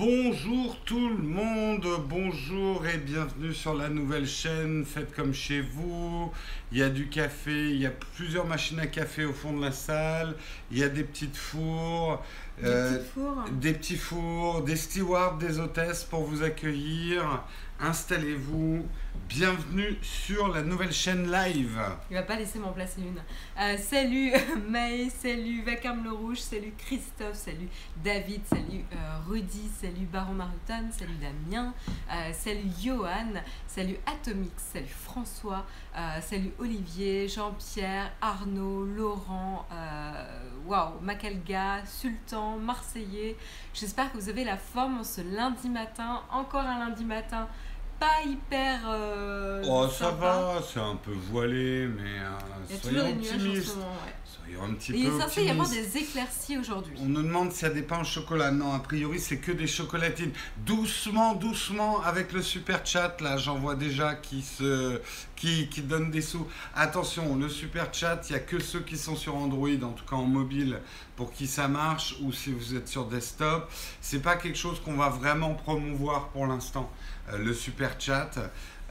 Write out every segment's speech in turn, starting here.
Bonjour tout le monde, bonjour et bienvenue sur la nouvelle chaîne. Faites comme chez vous. Il y a du café, il y a plusieurs machines à café au fond de la salle. Il y a des petites fours, Des euh, petits fours. des petits fours, des stewards, des hôtesses pour vous accueillir. Installez-vous. Bienvenue sur la nouvelle chaîne live. Il va pas laisser m'en placer une. Euh, salut Maë, salut Vacarme le Rouge, salut Christophe, salut David, salut euh, Rudy, salut Baron Marutan, salut Damien, euh, salut Johan, salut Atomix, salut François, salut Olivier, Jean-Pierre, Arnaud, Laurent, waouh, Macalga, Sultan, Marseillais. J'espère que vous avez la forme ce lundi matin, encore un lundi matin. Pas hyper. euh, Oh, ça va, c'est un peu voilé, mais euh, Il y a toujours des nuages en ce optimistes. moment, ouais. Soyons un petit Et il peu est censé y avoir des éclaircies aujourd'hui. On nous demande s'il y a des pains au chocolat. Non, a priori, c'est que des chocolatines. Doucement, doucement, avec le super chat, là, j'en vois déjà qui, se... qui, qui donnent des sous. Attention, le super chat, il n'y a que ceux qui sont sur Android, en tout cas en mobile, pour qui ça marche, ou si vous êtes sur desktop. C'est pas quelque chose qu'on va vraiment promouvoir pour l'instant, le super chat.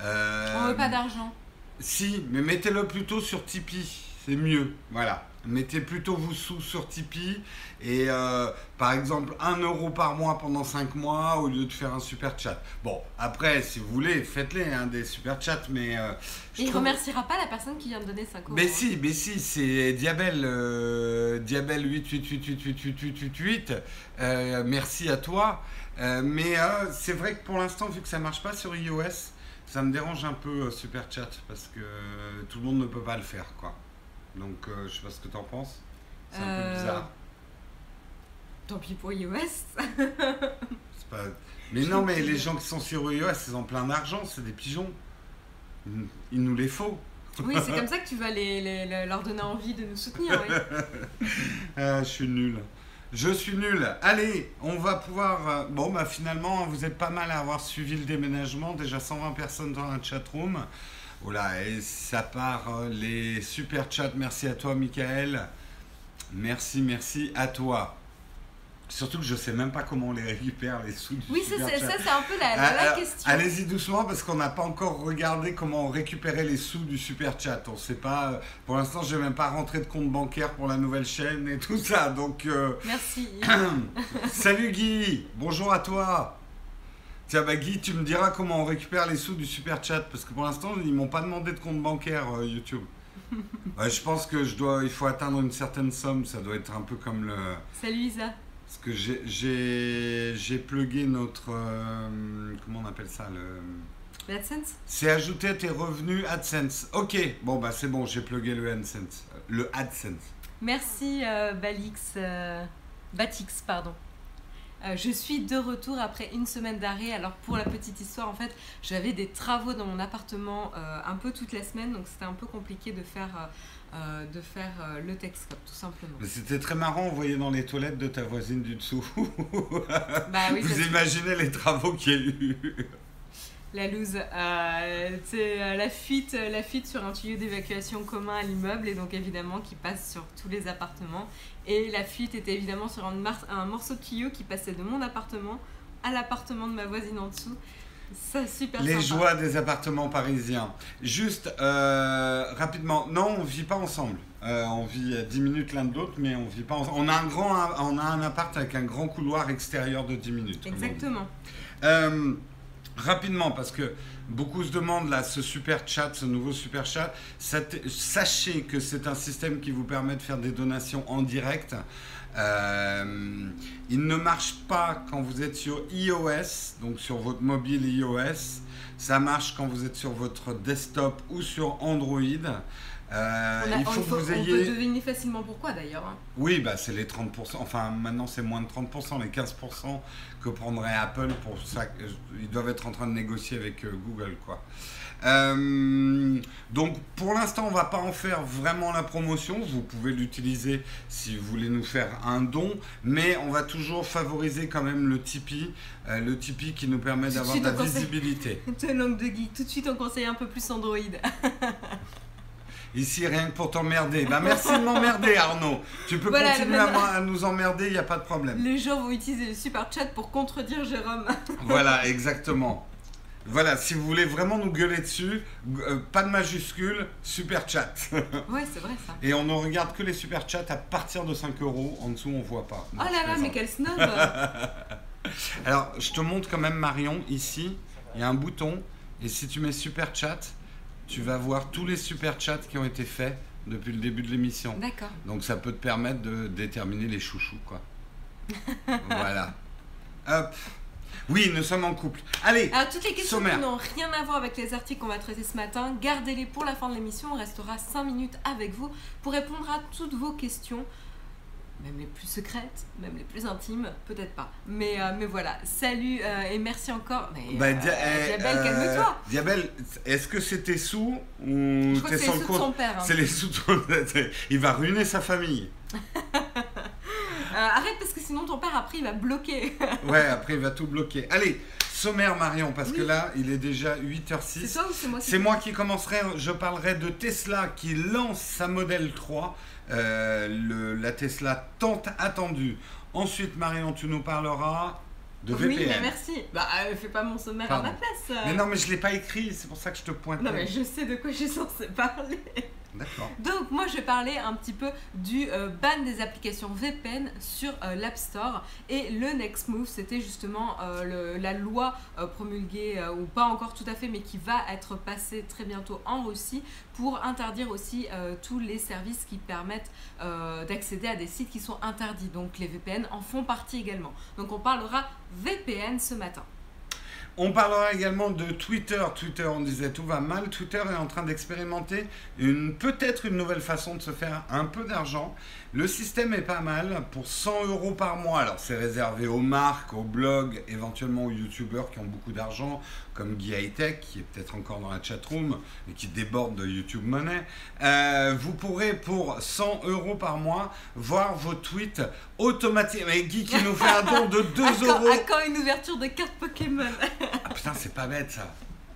Euh, On veut pas d'argent. si, mais mettez-le plutôt sur Tipeee, c'est mieux. Voilà. Mettez plutôt vos sous sur Tipeee et euh, par exemple 1 euro par mois pendant 5 mois au lieu de faire un super chat. Bon, après, si vous voulez, faites-les hein, des super chats, mais. euh, je Et il trouve- remerciera pas la personne qui vient de donner 5 euros. mais hein. si, mais si, c'est Diabel, euh, Diabel 88888888. Euh, merci à toi. Euh, mais euh, c'est vrai que pour l'instant, vu que ça marche pas sur iOS, ça me dérange un peu euh, Super Chat parce que euh, tout le monde ne peut pas le faire, quoi. Donc, je sais pas ce que t'en penses. C'est un peu bizarre. Tant pis pour iOS. C'est pas- Mais non, mais les gens qui sont sur iOS, ils ont plein d'argent, c'est des pigeons. Il- Il nous les faut. oui, c'est comme ça que tu vas les, les- les- leur donner envie de nous soutenir. Oui. Ah, je suis nul. Je suis nul. Allez, on va pouvoir. euh, Bon, bah finalement, vous êtes pas mal à avoir suivi le déménagement. Déjà 120 personnes dans la chatroom. Voilà, et ça part euh, les super chats. Merci à toi, Michael. Merci, merci à toi. Surtout que je sais même pas comment on les récupère, les sous du Oui, ça, super c'est chat. ça, c'est un peu la, Ah, la ah, question. Allez-y doucement parce qu'on n'a pas encore regardé comment récupérer les sous du super chat. On sait pas. euh, Pour l'instant, j'ai même pas rentré de compte bancaire pour la nouvelle chaîne et tout ça. Donc, euh, Merci. salut Guy. Bonjour à toi. Tiens, bah Guy, tu me diras comment on récupère les sous du super chat parce que pour l'instant, ils m'ont pas demandé de compte bancaire euh, YouTube. Ouais, je pense que je dois, il faut atteindre une certaine somme. Ça doit être un peu comme le. Salut Isa. Parce que j'ai- plugué notre. euh, comment on appelle ça le... l'AdSense C'est ajouté à tes revenus AdSense. Ok, bon bah c'est bon, j'ai plugué le AdSense. Euh, Le AdSense. Merci euh, Balix. euh, Batix, pardon. Euh, je suis de retour après une semaine d'arrêt. Alors pour la petite histoire, en fait, j'avais des travaux dans mon appartement un peu toute la semaine, donc c'était un peu compliqué de faire, euh, euh, de faire euh, le Texcop, tout simplement. C'était très marrant, on voyait dans les toilettes de ta voisine du dessous. Bah oui, Vous imaginez les travaux qu'il y a eu. la loose. Euh, c'est euh, la fuite, la fuite sur un tuyau d'évacuation commun à l'immeuble et donc évidemment qui passe sur tous les appartements. Et la fuite était évidemment sur un morceau de tuyau qui passait de mon appartement à l'appartement de ma voisine en dessous. Super Les sympa. joies des appartements parisiens. Juste, euh, rapidement, non, on vit pas ensemble. Euh, on vit à 10 minutes l'un de l'autre, mais on vit pas ensemble. On a un grand, on a un appart avec un grand couloir extérieur de 10 minutes. Exactement. Euh, rapidement, parce que beaucoup se demandent là, ce super chat, ce nouveau super chat, sachez que c'est un système qui vous permet de faire des donations en direct. Euh, il ne marche pas quand vous êtes sur iOS, donc sur votre mobile iOS. Ça marche quand vous êtes sur votre desktop ou sur Android. Euh, On, a- il faut on- que vous on peut ayez. deviner facilement pourquoi d'ailleurs. hein. Oui, bah c'est les 30%. Enfin, maintenant c'est moins de 30%, les 15% que prendrait Apple pour ça. Ils doivent être en train de négocier avec euh, Google, quoi. Euh, donc pour l'instant, on va pas en faire vraiment la promotion. Vous pouvez l'utiliser si vous voulez nous faire un don, mais on va toujours favoriser quand même le Tipeee, euh, le Tipeee qui nous permet d'avoir de la conseille. visibilité. De. Tout de suite, on conseille un peu plus Android. ici rien que pour t'emmerder. Bah merci de m'emmerder Arnaud. Tu peux Voilà, continuer à, nous emmerder, il n'y a pas de problème. Les gens vont utiliser le super chat pour contredire Jérôme. Voilà, exactement. Voilà, si vous voulez vraiment nous gueuler dessus, euh, pas de majuscule, super chat. ouais, c'est vrai ça. Et on ne regarde que les super chats à partir de 5 euros. En dessous, on voit pas. Oh Non, là là, mais quel snob Alors, je te montre quand même Marion, ici, il y a un bouton, et si tu mets super chat, tu vas voir tous les super chats qui ont été faits depuis le début de l'émission. D'accord. Donc ça peut te permettre de déterminer les chouchous, quoi. voilà. Hop. Oui, nous sommes en couple. Allez, Alors, toutes les questions Sommaire. qui n'ont rien à voir avec les articles qu'on va traiter ce matin, gardez-les pour la fin de l'émission. On restera 5 minutes avec vous pour répondre à toutes vos questions. Même les plus secrètes, même les plus intimes, peut-être pas. Mais, euh, mais voilà, salut euh, et merci encore. Mais, bah, euh, Dia- eh, Diabel, euh, calme-toi. Diabel, est-ce que c'est tes sous ou Je crois que c'est les le sous de son père. hein. C'est les sous de Il va ruiner sa famille. Arrête parce que sinon ton père après il va bloquer. Ouais, après il va tout bloquer. Allez, sommaire Marion, parce que là, il est déjà c'est 8h06. toi ou c'est moi qui- C'est moi qui commencerai. Je parlerai de Tesla qui lance sa modèle 3, euh, le- la Tesla tant attendue. Ensuite, Marion, tu nous parleras de VPN. Oui, mais merci. Bah, euh, fais pas mon sommaire Pardon. à ma place. euh. Mais non, mais je l'ai pas écrit, c'est pour ça que je te pointe. Non, mais je sais de quoi je suis censée parler. Donc moi je parler un petit peu du euh, ban des applications VPN sur euh, l'App Store. Et le next move c'était justement euh, la loi promulguée ou pas encore tout à fait mais qui va être passée très bientôt en Russie pour interdire aussi tous les services qui permettent d'accéder à des sites qui sont interdits. Donc les VPN en font partie également. Donc on parlera VPN ce matin On parlera également de Twitter. Twitter, on disait tout va mal. Twitter est en train d'expérimenter peut-être une nouvelle façon de se faire un peu d'argent. Le système est pas mal pour 100 euros par mois. Alors c'est réservé aux marques, aux blogs, éventuellement aux youtubeurs qui ont beaucoup d'argent, comme Guy Hightech qui est peut-être encore dans la chatroom et qui déborde de YouTube Money. Euh, vous pourrez pour 100 euros par mois voir vos tweets automatiques. Mais Guy qui nous fait un don de 2 à quand, euros. à quand une ouverture de carte Pokémon Ah putain, c'est pas bête ça.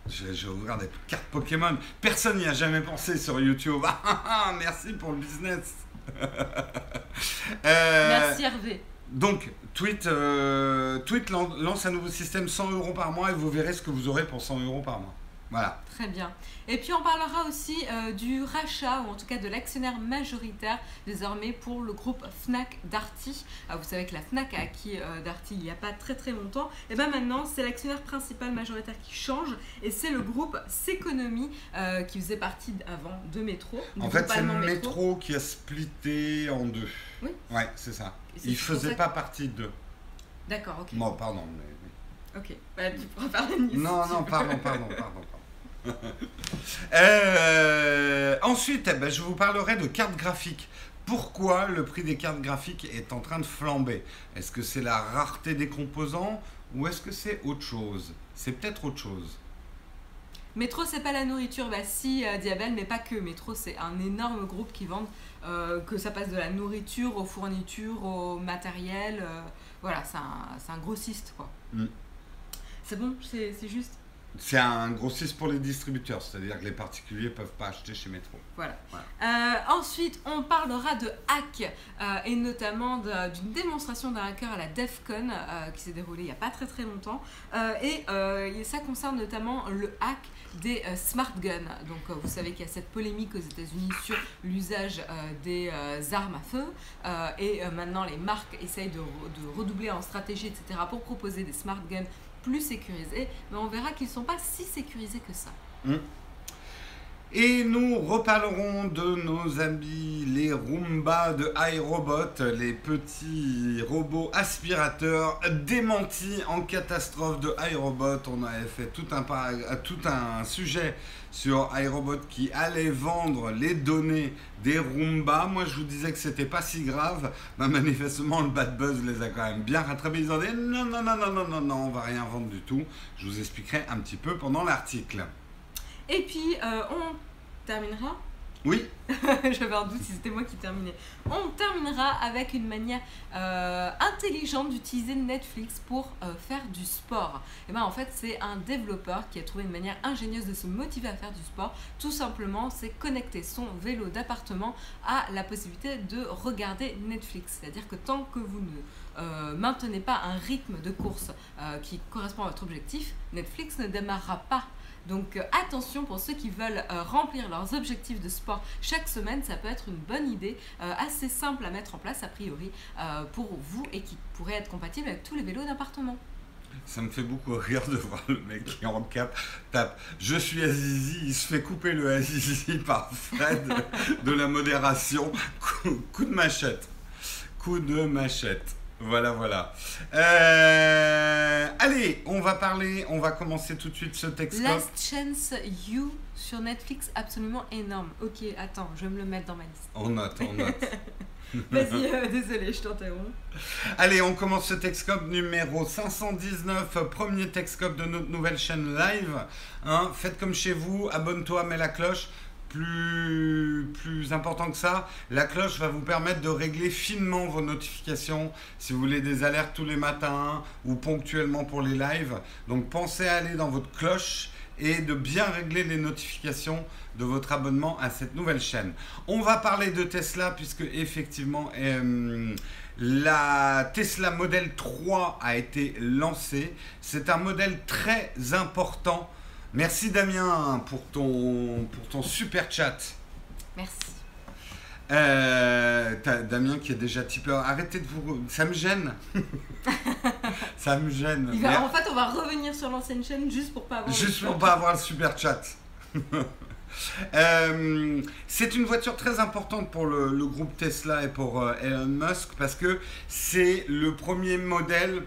Je, je vais ouvrir des cartes Pokémon. Personne n'y a jamais pensé sur YouTube. Ah, ah, ah, merci pour le business. Euh, Merci Hervé Donc, Tweet, euh, Tweet lan- lance un nouveau système 100 euros par mois et vous verrez ce que vous aurez pour 100 euros par mois. Voilà. Très bien. Et puis on parlera aussi euh, du rachat, ou en tout cas de l'actionnaire majoritaire désormais pour le groupe Fnac Darty. Ah, vous savez que la Fnac a acquis euh, Darty il n'y a pas très très longtemps. Et bien maintenant, c'est l'actionnaire principal majoritaire qui change et c'est le groupe S'économie euh, qui faisait partie avant de Métro. En fait, c'est allemand Métro qui a splitté en deux. Oui. Ouais, c'est ça. Il faisait pas partie de. D'accord, ok. Bon, pardon. mais- Ok, bah, tu pourras faire la news. Non, non, pardon, pardon. pardon. Euh, ensuite, eh ben, je vous parlerai de cartes graphiques. Pourquoi le prix des cartes graphiques est en train de flamber? Est-ce que c'est la rareté des composants ou est-ce que c'est autre chose? C'est peut-être autre chose. Métro, c'est pas la nourriture, bah si, euh, Diabel, mais pas que. Métro, c'est un énorme groupe qui vend, euh, que ça passe de la nourriture aux fournitures, au matériel. euh, voilà, c'est un, un grossiste, quoi. Mm. C'est bon, c'est juste? C'est un grossiste pour les distributeurs, c'est-à-dire que les particuliers peuvent pas acheter chez Métro. Voilà. Voilà. Euh, ensuite, on parlera de hack euh, et notamment d'une démonstration d'un hacker à la DEFCON euh, qui s'est déroulée il n'y a pas très très longtemps. Et ça concerne notamment le hack des euh, smart guns. Donc, euh, vous savez qu'il y a cette polémique aux États-Unis sur l'usage euh, des armes à feu. Et maintenant, les marques essayent de, re- de redoubler en stratégie, etc., pour proposer des smart guns plus sécurisés. Mais on verra qu'ils ne sont pas si sécurisés que ça. Et nous reparlerons de nos amis les Roomba de iRobot, les petits robots aspirateurs démentis en catastrophe de iRobot. On avait fait tout un, tout un sujet sur iRobot qui allait vendre les données des Roomba. Moi, je vous disais que c'était pas si grave. Mais manifestement, le bad buzz les a quand même bien rattrapés. Ils ont dit non, non, non, non, non, non, non, on va rien vendre du tout. Je vous expliquerai un petit peu pendant l'article. Et puis, euh, on terminera Oui. J'avais un doute si c'était moi qui terminais. On terminera avec une manière euh, intelligente d'utiliser Netflix pour euh, faire du sport. Et ben en fait, c'est un développeur qui a trouvé une manière ingénieuse de se motiver à faire du sport. Tout simplement, c'est connecter son vélo d'appartement à la possibilité de regarder Netflix. C'est-à-dire que tant que vous ne euh, maintenez pas un rythme de course qui correspond à votre objectif, Netflix ne démarrera pas donc euh, attention pour ceux qui veulent euh, remplir leurs objectifs de sport chaque semaine, ça peut être une bonne idée, euh, assez simple à mettre en place a priori pour vous et qui pourrait être compatible avec tous les vélos d'appartement. Ça me fait beaucoup rire de voir le mec qui en cap tape Je suis Azizi, il se fait couper le Azizi par Fred de la modération. coup de machette. Coup de machette. Voilà, voilà. Euh, allez, on va parler, on va commencer tout de suite ce texte. Last Chance You sur Netflix, absolument énorme. Ok, attends, je vais me le mettre dans ma liste. On note, on note. Vas-y, euh, désolé, je t'interromps. Allez, on commence ce Texcope numéro 519, premier Texcope de notre nouvelle chaîne live. Hein, faites comme chez vous, abonne-toi, mets la cloche plus, important que ça, la cloche va vous permettre de régler finement vos notifications si vous voulez des alertes tous les matins ou ponctuellement pour les lives. Donc pensez à aller dans votre cloche et de bien régler les notifications de votre abonnement à cette nouvelle chaîne. On va parler de Tesla puisque effectivement euh, la Tesla Model 3 a été lancée. C'est un modèle très important Merci Damien pour ton, pour ton super chat. Merci. Euh, Damien qui est déjà tipeur. Arrêtez de vous. Ça me gêne. ça me gêne. En fait, on va revenir sur l'ancienne chaîne juste pour pas avoir. Juste pour pas avoir le super chat. Euh, c'est une voiture très importante pour le, groupe Tesla et pour euh, Elon Musk parce que c'est le premier modèle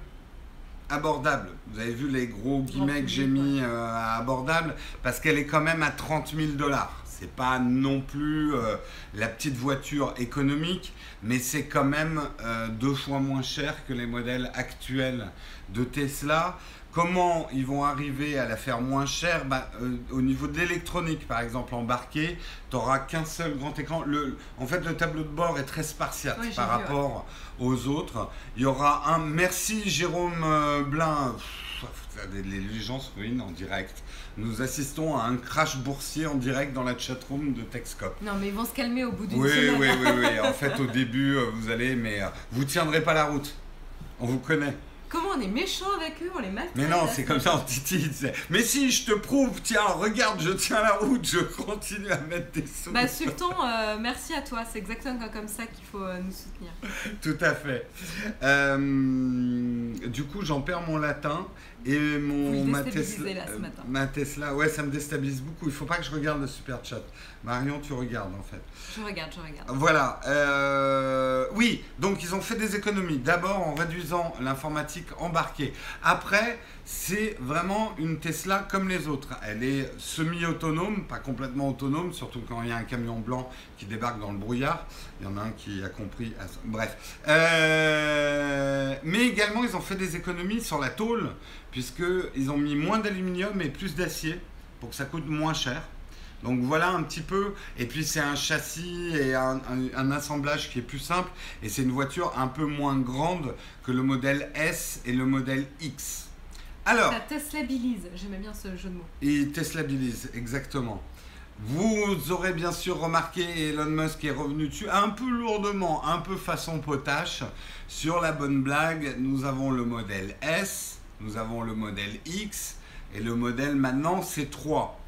abordable. Vous avez vu les gros guillemets que j'ai mis euh, à abordable parce qu'elle est quand même à 30 000 dollars. C'est pas non plus euh, la petite voiture économique, mais c'est quand même euh, deux fois moins cher que les modèles actuels de Tesla. Comment ils vont arriver à la faire moins chère bah, euh, Au niveau de l'électronique, par exemple, embarqué, tu n'auras qu'un seul grand écran. Le, en fait, le tableau de bord est très spartiate par rapport aux autres. Il y aura un. Merci Jérôme euh, Blin. les gens se ruinent en direct. Nous assistons à un crash boursier en direct dans la chatroom de Texcop. Non, mais ils vont se calmer au bout d'une oui, semaine. Oui, oui, oui. En fait, au début, euh, vous allez, mais vous tiendrez pas la route. On vous connaît. Comment on est méchant avec eux, on les maltraite. Mais non, c'est comme ça, on titille. Mais si, je te prouve, tiens, regarde, je tiens la route, je continue à mettre des sous. Bah, Sultan, euh, merci à toi, c'est exactement comme ça qu'il faut euh, nous soutenir. Tout à fait. Euh, du coup, j'en perds mon latin et mon, ma, Tesla, là, ce matin. ma Tesla, ouais, ça me déstabilise beaucoup. Il faut pas que je regarde le super chat. Marion, tu regardes en fait. Je regarde, je regarde. Voilà. oui, donc ils ont fait des économies. D'abord en réduisant l'informatique embarquée. Après, c'est vraiment une Tesla comme les autres. Elle est semi-autonome, pas complètement autonome, surtout quand il y a un camion blanc qui débarque dans le brouillard. Il y en a un qui a compris. Bref. Euh, mais également, ils ont fait des économies sur la tôle, puisqu'ils ont mis moins d'aluminium et plus d'acier pour que ça coûte moins cher. Donc voilà un petit peu. Et puis c'est un châssis et un, assemblage qui est plus simple. Et c'est une voiture un peu moins grande que le modèle S et le modèle X. Alors. Ça Teslabilise, j'aimais bien ce jeu de mots. Il Teslabilise, exactement. Vous aurez bien sûr remarqué, Elon Musk est revenu dessus un peu lourdement, un peu façon potache. Sur la bonne blague, nous avons le modèle S, nous avons le modèle X, et le modèle maintenant c'est 3.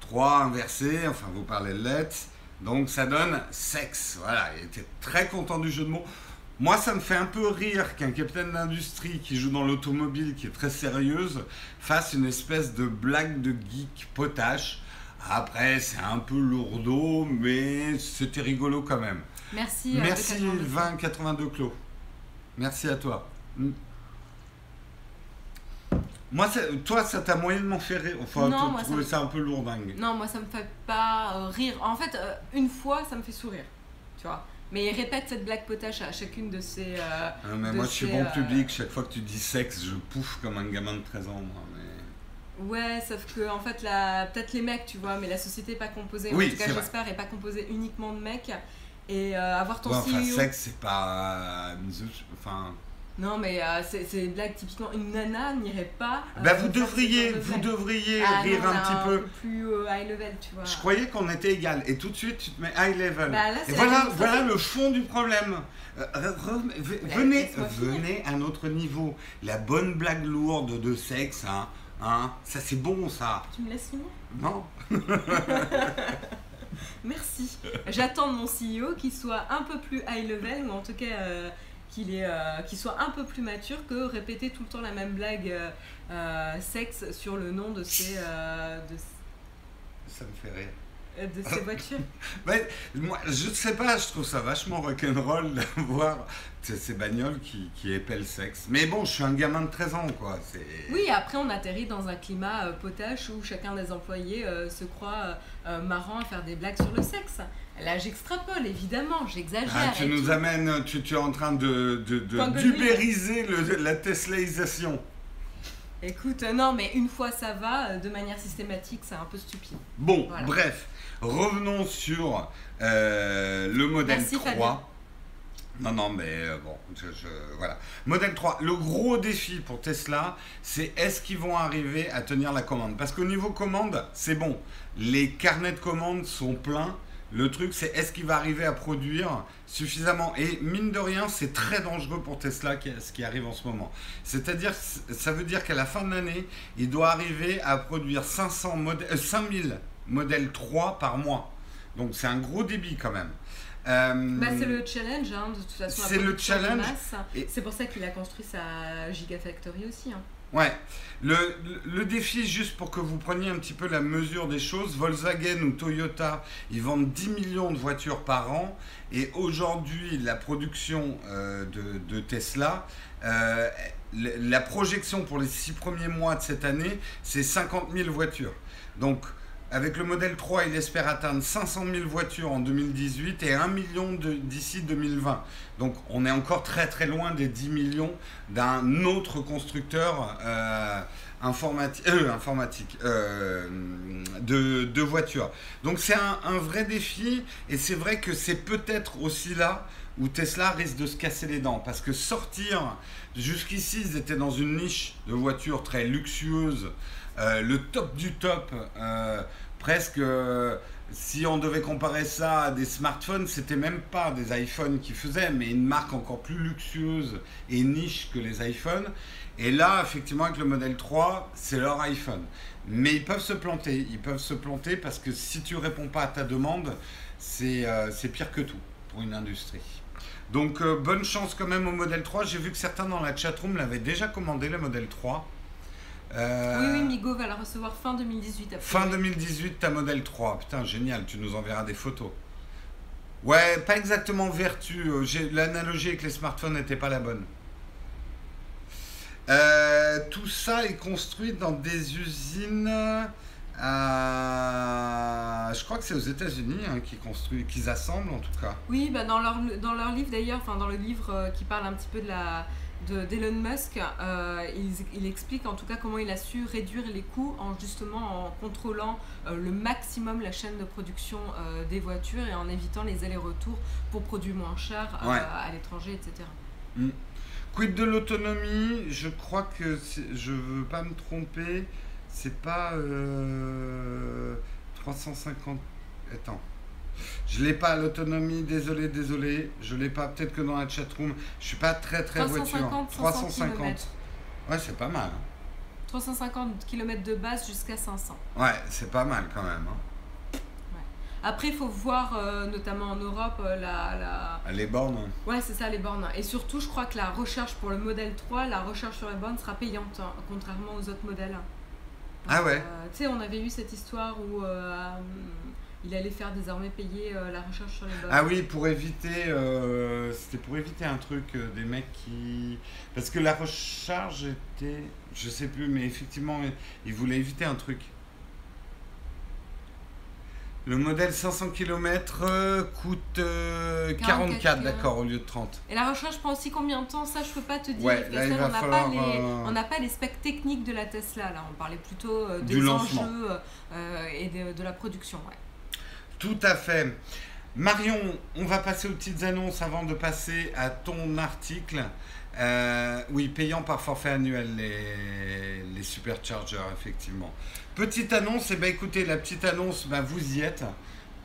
3 inversé, enfin vous parlez de lettres, donc ça donne sexe. Voilà, il était très content du jeu de mots. Moi, ça me fait un peu rire qu'un capitaine d'industrie qui joue dans l'automobile, qui est très sérieuse, fasse une espèce de blague de geek potache. Après, c'est un peu lourdeau, mais c'était rigolo quand même. Merci. Euh, Merci 2082 Clos. Merci à toi. Hmm. Moi, toi, ça t'a moyennement fait rire. Enfin, non, trouvais ça, un peu lourdingue. Non, moi, ça me fait pas euh, rire. En fait, euh, une fois, ça me fait sourire. Tu vois mais il répète cette blague potache à chacune de ses. Euh, ah, mais moi, je suis bon public. Chaque fois que tu dis sexe, je pouffe comme un gamin de 13 ans. Moi, mais... Ouais, sauf que en fait, la... peut-être les mecs, tu vois, mais la société n'est pas composée, Oui, en tout cas j'espère, est pas composée uniquement de mecs. Et euh, avoir ton Ouais, enfin, CEO. sexe, c'est pas. Enfin. Non, mais euh, c'est une blague typiquement. Une nana n'irait pas. euh, Bah, vous devriez, de vous devriez Ah, rire non, un petit peu. plus euh, high level, tu vois. Je croyais qu'on était égal. Et tout de suite, tu te mets high level. Bah, là, Et voilà, voilà le fond du problème. Euh, Ouais, venez, venez à notre niveau. La bonne blague lourde de sexe, hein, hein, ça c'est bon ça. Tu me laisses finir? Non Merci. J'attends de mon CEO qu'il soit un peu plus high level, ou en tout cas euh, qu'il est, euh, qu'il soit un peu plus mature que répéter tout le temps la même blague euh, euh, sexe sur le nom de ses, de, Ça me fait rire. Euh, de ses voitures. Moi, je sais pas, je trouve ça vachement rock'n'roll d'avoir ces ces bagnoles qui, qui épellent le sexe. Mais bon, je suis un gamin de 13 ans, quoi. Oui, après on atterrit dans un climat euh, potache où chacun des employés euh, se croit euh, marrant à faire des blagues sur le sexe. Là j'extrapole, évidemment, j'exagère. Ah, tu nous tout. amènes, tu, tu es en train de, de, de d'ubériser le- la Teslaisation. Écoute, non, mais une fois ça va, de manière systématique, c'est un peu stupide. Bon, Voilà. bref, revenons sur euh, le modèle Merci, 3. Fabien. Non, non, mais euh, bon, je, je- voilà. Modèle 3, le gros défi pour Tesla, c'est est-ce qu'ils vont arriver à tenir la commande? Parce qu'au niveau commande, c'est bon. Les carnets de commandes sont pleins. Le truc, c'est est-ce qu'il va arriver à produire suffisamment? Et mine de rien, c'est très dangereux pour Tesla ce qui arrive en ce moment. C'est-à-dire, ça veut dire qu'à la fin de l'année, il doit arriver à produire 500 modèles, euh, 5000 modèles 3 par mois. Donc c'est un gros débit quand même. Euh, Bah, c'est le challenge, hein, de toute façon. C'est le challenge. Et- C'est pour ça qu'il a construit sa Gigafactory aussi. hein. Ouais. Le, le- défi, juste pour que vous preniez un petit peu la mesure des choses, Volkswagen ou Toyota, ils vendent 10 millions de voitures par an. Et aujourd'hui, la production euh, de, de Tesla, euh, la projection pour les six premiers mois de cette année, c'est 50 000 voitures. Donc, avec le modèle 3, il espère atteindre 500 000 voitures en 2018 et 1 million d'ici 2020. Donc, on est encore très très loin des 10 millions d'un autre constructeur euh, euh, informatique euh, de, voitures. Donc, c'est un, vrai défi et c'est vrai que c'est peut-être aussi là où Tesla risque de se casser les dents parce que sortir jusqu'ici, ils étaient dans une niche de voitures très luxueuse euh, le top du top, euh, presque, euh, si on devait comparer ça à des smartphones, c'était même pas des iPhones qui faisaient, mais une marque encore plus luxueuse et niche que les iPhones. Et là, effectivement, avec le modèle 3, c'est leur iPhone. Mais ils peuvent se planter, ils peuvent se planter parce que si tu réponds pas à ta demande, c'est pire que tout pour une industrie. Donc bonne chance quand même au modèle 3. J'ai vu que certains dans la chatroom l'avaient déjà commandé, le modèle 3. Euh, Oui, oui, Migo va la recevoir fin 2018. Après. Fin 2018, ta modèle 3. Putain, génial, tu nous enverras des photos. Ouais, pas exactement vertu. euh, L'analogie avec les smartphones n'était pas la bonne. Euh, tout ça est construit dans des usines. À- Je crois que c'est aux États-Unis hein, qu'ils construisent, qu'ils assemblent en tout cas. Oui, bah dans, leur, dans leur livre d'ailleurs, enfin dans le livre euh, qui parle un petit peu de la de- d'Elon Musk, euh, il, il explique en tout cas comment il a su réduire les coûts en justement en contrôlant euh, le maximum la chaîne de production euh, des voitures et en évitant les allers-retours pour produire moins cher euh, Ouais. à l'étranger, etc. Quid de l'autonomie? Je crois que je veux pas me tromper. C'est pas euh, 350. Attends. Je l'ai pas l'autonomie, désolé, désolé. Je l'ai pas. Peut-être que dans la chatroom, je suis pas très très 350, voiture. 500 km. Ouais, c'est pas mal. hein. 350 km de base jusqu'à 500. Ouais, c'est pas mal quand même. hein. Après, il faut voir, euh, notamment en Europe, euh, la, la, Les bornes. hein. Ouais, c'est ça, les bornes. Et surtout, je crois que la recherche pour le modèle 3, la recherche sur les bornes sera payante, hein, contrairement aux autres modèles. Ah ouais. Euh, tu sais, on avait eu cette histoire où euh, il allait faire désormais payer euh, la recherche sur les bornes. Ah oui, pour éviter, euh, c'était pour éviter un truc euh, des mecs qui, parce que la recharge était, je sais plus, mais effectivement, ils voulaient éviter un truc. Le modèle 500 km euh, coûte euh, 44, 44, d'accord, au lieu de 30. Et la recherche prend aussi combien de temps? Ça, je peux pas te dire. Ouais, là, on n'a pas, euh, on n'a pas les specs techniques de la Tesla, là. On parlait plutôt euh, des enjeux euh, et de, de la production. Ouais. Tout à fait. Marion, on va passer aux petites annonces avant de passer à ton article. Euh, oui, payant par forfait annuel, les, les superchargers, effectivement. Petite annonce, et ben écoutez, la petite annonce, ben vous y êtes.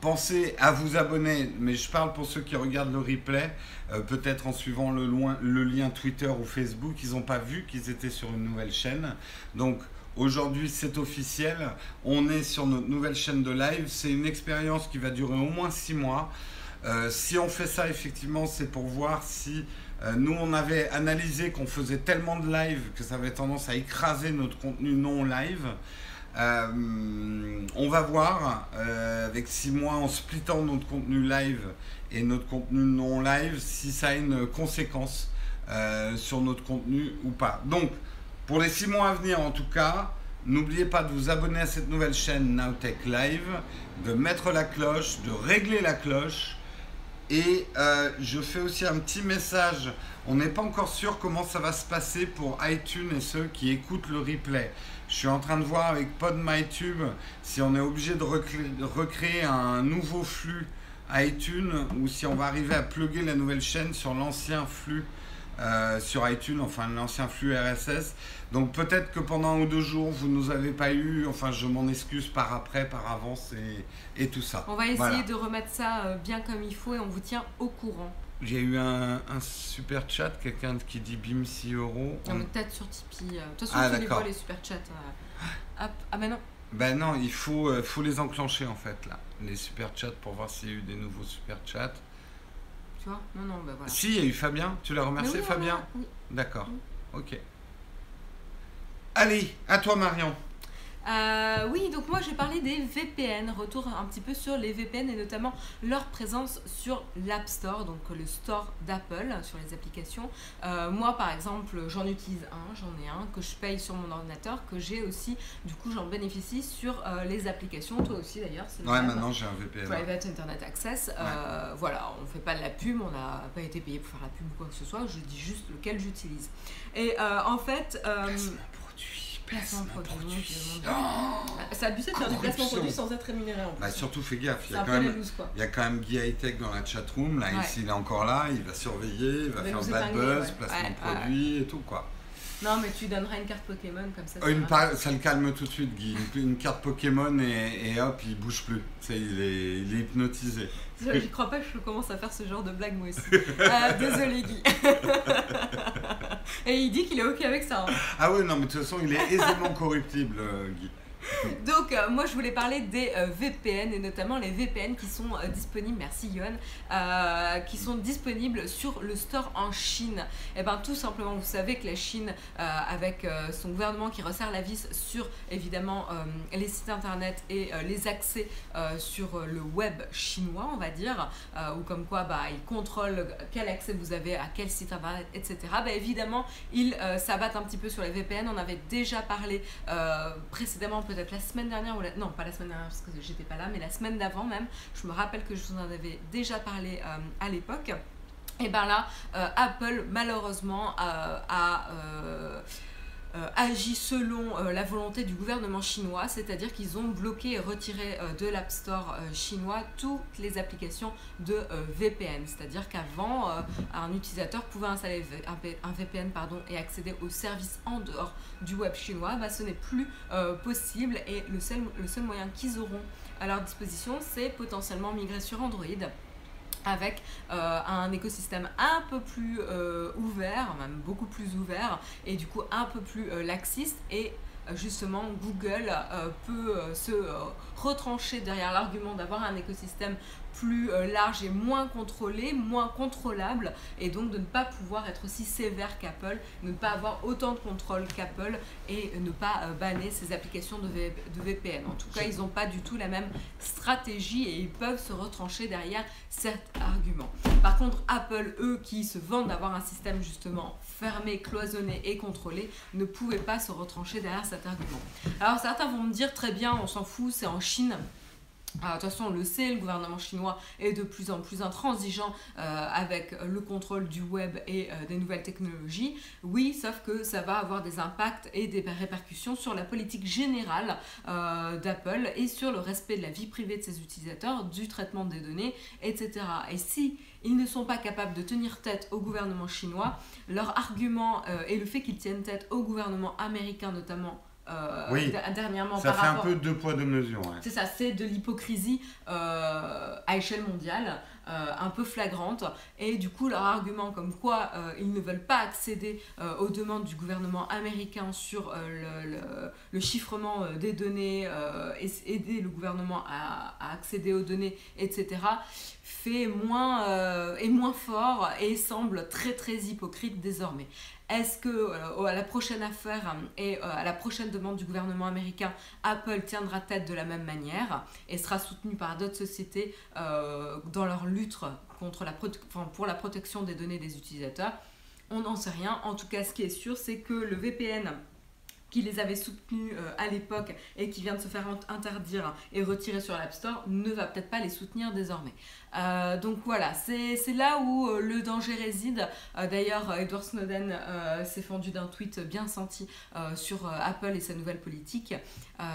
Pensez à vous abonner, mais je parle pour ceux qui regardent le replay, euh, peut-être en suivant le lien Twitter ou Facebook, ils n'ont pas vu qu'ils étaient sur une nouvelle chaîne. Donc aujourd'hui c'est officiel, on est sur notre nouvelle chaîne de live, c'est une expérience qui va durer au moins six mois. Euh, si on fait ça, effectivement, c'est pour voir si euh, nous, on avait analysé qu'on faisait tellement de live que ça avait tendance à écraser notre contenu non live. Euh, on va voir euh, avec six mois en splittant notre contenu live et notre contenu non live si ça a une conséquence euh, sur notre contenu ou pas. Donc, pour les six mois à venir en tout cas, n'oubliez pas de vous abonner à cette nouvelle chaîne Nowtech Live, de mettre la cloche, de régler la cloche. Et je fais aussi un petit message. On n'est pas encore sûr comment ça va se passer pour iTunes et ceux qui écoutent le replay. Je suis en train de voir avec PodMyTube si on est obligé de recré- de recréer un nouveau flux iTunes ou si on va arriver à plugger la nouvelle chaîne sur l'ancien flux euh, sur iTunes, enfin l'ancien flux RSS. Donc peut-être que pendant un ou deux jours, vous ne nous avez pas eu, enfin je m'en excuse par après, par avance et, et tout ça. On va essayer Voilà. de remettre ça euh, bien comme il faut et on vous tient au courant. J'ai eu un, un super chat, quelqu'un qui dit bim 6 euros. Non, mais peut-être sur Tipeee. euh. De toute façon, Ah, tu les vois, les super chats. euh. Hop. Ah, bah non. Ben non, il faut, euh, faut les enclencher en fait là, les super chats pour voir s'il y a eu des nouveaux super chats. Tu vois? Non, non, bah voilà. Si, il y a eu Fabien, tu l'as remercié oui, Fabien oui. D'accord, ok. Allez, à toi Marion. Euh, oui, donc moi j'ai parlé des VPN, retour un petit peu sur les VPN et notamment leur présence sur l'App Store, donc le store d'Apple sur les applications. Euh, moi par exemple j'en utilise un, j'en ai un que je paye sur mon ordinateur, que j'ai aussi, du coup j'en bénéficie sur euh, les applications, toi aussi d'ailleurs. Ouais, même. maintenant j'ai un VPN. Private Internet Access, voilà, on fait pas de la pub, on n'a pas été payé pour faire la pub ou quoi que ce soit, je dis juste lequel j'utilise. Et en fait, Placement produit, placement produit, produit. c'est abusé de faire du placement Corruption. produit sans être rémunéré en plus. Bah surtout fais gaffe, il y a quand même... loose quoi. Il y a quand même Guy Hightech dans la chatroom, là, Ouais. il est encore là, il va surveiller, il va va faire bad buzz, ouais. placement Ouais, produits et tout quoi. Non mais tu donneras une carte Pokémon comme ça. Ça une ça le calme tout de suite, Guy. Une, une carte Pokémon et, et hop, il bouge plus. Il, est, il est hypnotisé. Je crois pas que je commence à faire ce genre de blague moi aussi. Euh, désolé Guy. Et il dit qu'il est ok avec ça. hein. Ah ouais, non, mais de toute façon, il est aisément corruptible, euh, Guy. Donc, euh, moi, je voulais parler des euh, VPN et notamment les VPN qui sont euh, disponibles, merci Yohan, qui sont disponibles sur le store en Chine. Et ben, tout simplement, vous savez que la Chine, avec son gouvernement qui resserre la vis sur évidemment les sites internet et les accès sur le web chinois, on va dire, ou comme quoi bah, ils contrôlent quel accès vous avez à quel site internet, etc. Bah, évidemment, ils s'abattent un petit peu sur les VPN. On avait déjà parlé précédemment, peut-être la semaine dernière, ou la- non, pas la semaine dernière parce que j'étais pas là, mais la semaine d'avant même. Je me rappelle que je vous en avais déjà parlé euh, à l'époque. Et ben là, euh, Apple malheureusement euh, a euh, euh, agi selon euh, la volonté du gouvernement chinois, c'est-à-dire qu'ils ont bloqué et retiré euh, de l'App Store chinois toutes les applications de VPN. C'est-à-dire qu'avant, un utilisateur pouvait installer un, VPN et accéder aux services en dehors du web chinois. Bah, ce n'est plus possible et le seul moyen qu'ils auront à leur disposition, c'est potentiellement migrer sur Android avec euh, un écosystème un peu plus euh, ouvert, même beaucoup plus ouvert, et du coup un peu plus euh, laxiste. Et justement, Google peut se retrancher derrière l'argument d'avoir un écosystème plus euh, large et moins contrôlé, moins contrôlable, et donc de ne pas pouvoir être aussi sévère qu'Apple, ne pas avoir autant de contrôle qu'Apple, et ne pas euh, banner ces applications de, VPN. En tout cas, ils n'ont pas du tout la même stratégie et ils peuvent se retrancher derrière cet argument. Par contre, Apple, eux, qui se vendent d'avoir un système justement fermé, cloisonné et contrôlé, ne pouvaient pas se retrancher derrière cet argument. Alors certains vont me dire très bien, on s'en fout, c'est en Chine. De toute façon, on le sait, le gouvernement chinois est de plus en plus intransigeant euh, avec le contrôle du web et euh, des nouvelles technologies. Oui, sauf que ça va avoir des impacts et des répercussions sur la politique générale euh, d'Apple et sur le respect de la vie privée de ses utilisateurs, du traitement des données, etc. Et si ils ne sont pas capables de tenir tête au gouvernement chinois, leur argument est le fait qu'ils tiennent tête au gouvernement américain notamment euh, oui, dernièrement. Ça fait un peu deux poids deux mesures. C'est ça, c'est de l'hypocrisie euh, à échelle mondiale, euh, un peu flagrante. Et du coup, leur argument comme quoi ils ne veulent pas accéder aux demandes du gouvernement américain sur le, le, chiffrement des données, aider le gouvernement à, à, accéder aux données, etc., fait moins, est moins fort et semble très très hypocrite désormais. Est-ce que euh, à la prochaine affaire et euh, à la prochaine demande du gouvernement américain, Apple tiendra tête de la même manière et sera soutenu par d'autres sociétés euh, dans leur lutte pour la protection des données des utilisateurs? On n'en sait rien. En tout cas, ce qui est sûr, c'est que le VPN qui les avait soutenus à l'époque et qui vient de se faire interdire et retirer sur l'App Store ne va peut-être pas les soutenir désormais. Euh, donc voilà, c'est là où euh, le danger réside. Euh, d'ailleurs, Edward Snowden s'est fendu d'un tweet bien senti sur Apple et sa nouvelle politique.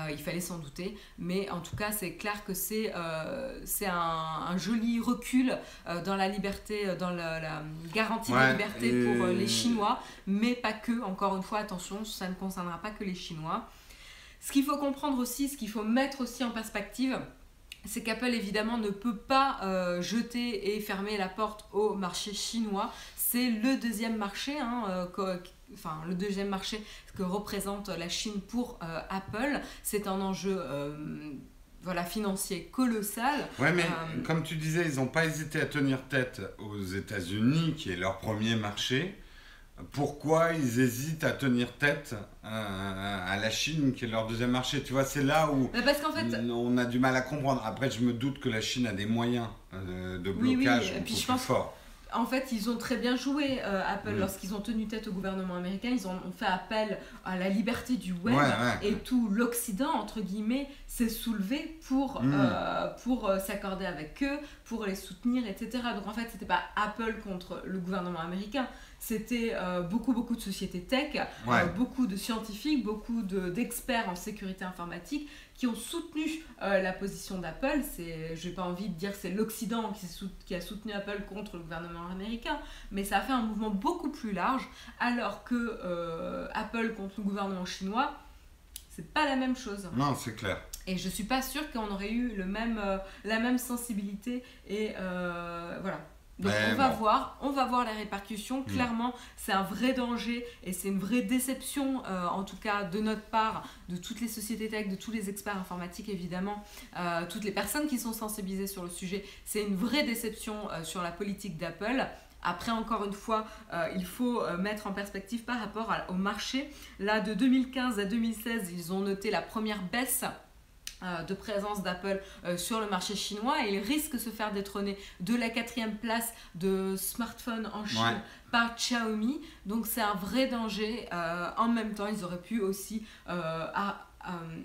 il fallait s'en douter, mais en tout cas, c'est clair que c'est un, un, joli recul dans la liberté, dans la, garantie de liberté pour les Chinois, mais pas que. Encore une fois, attention, ça ne concernera pas que les Chinois. Ce qu'il faut comprendre aussi, ce qu'il faut mettre aussi en perspective, c'est qu'Apple évidemment ne peut pas euh, jeter et fermer la porte au marché chinois. C'est le deuxième marché, hein, euh, enfin le deuxième marché que représente la Chine pour euh, Apple. C'est un enjeu voilà, financier colossal. Ouais, mais comme tu disais, ils n'ont pas hésité à tenir tête aux États-Unis, qui est leur premier marché pourquoi ils hésitent à tenir tête à, la Chine, qui est leur deuxième marché. Tu vois, c'est là où on a du mal à comprendre. Après, je me doute que la Chine a des moyens euh, de blocage oui, oui. plus forts en fait, ils ont très bien joué, euh, Apple, lorsqu'ils ont tenu tête au gouvernement américain. Ils ont, fait appel à la liberté du web et tout l'Occident, entre guillemets, s'est soulevé pour, mm. euh, pour euh, s'accorder avec eux, pour les soutenir, etc. Donc en fait, c'était pas Apple contre le gouvernement américain, c'était beaucoup, beaucoup de sociétés tech, beaucoup de scientifiques, beaucoup d'experts en sécurité informatique qui ont soutenu euh, la position d'Apple. C'est, j'ai pas envie de dire que c'est l'Occident qui, qui, a soutenu Apple contre le gouvernement américain, mais ça a fait un mouvement beaucoup plus large, alors que euh, Apple contre le gouvernement chinois, c'est pas la même chose. Non, c'est clair. Et je suis pas sûre qu'on aurait eu le même, euh, la même sensibilité et voilà. Donc on va voir, on va voir les répercussions. Mm. Clairement, c'est un vrai danger et c'est une vraie déception, euh, en tout cas de notre part, de toutes les sociétés tech, de tous les experts informatiques évidemment, euh, toutes les personnes qui sont sensibilisées sur le sujet. C'est une vraie déception euh, sur la politique d'Apple. Après, encore une fois, il faut mettre en perspective par rapport au marché. Là, de 2015 à 2016, ils ont noté la première baisse de présence d'Apple euh, sur le marché chinois et il risque de se faire détrôner de la quatrième place de smartphone en Chine par Xiaomi. Donc c'est un vrai danger. Euh, en même temps, ils auraient pu aussi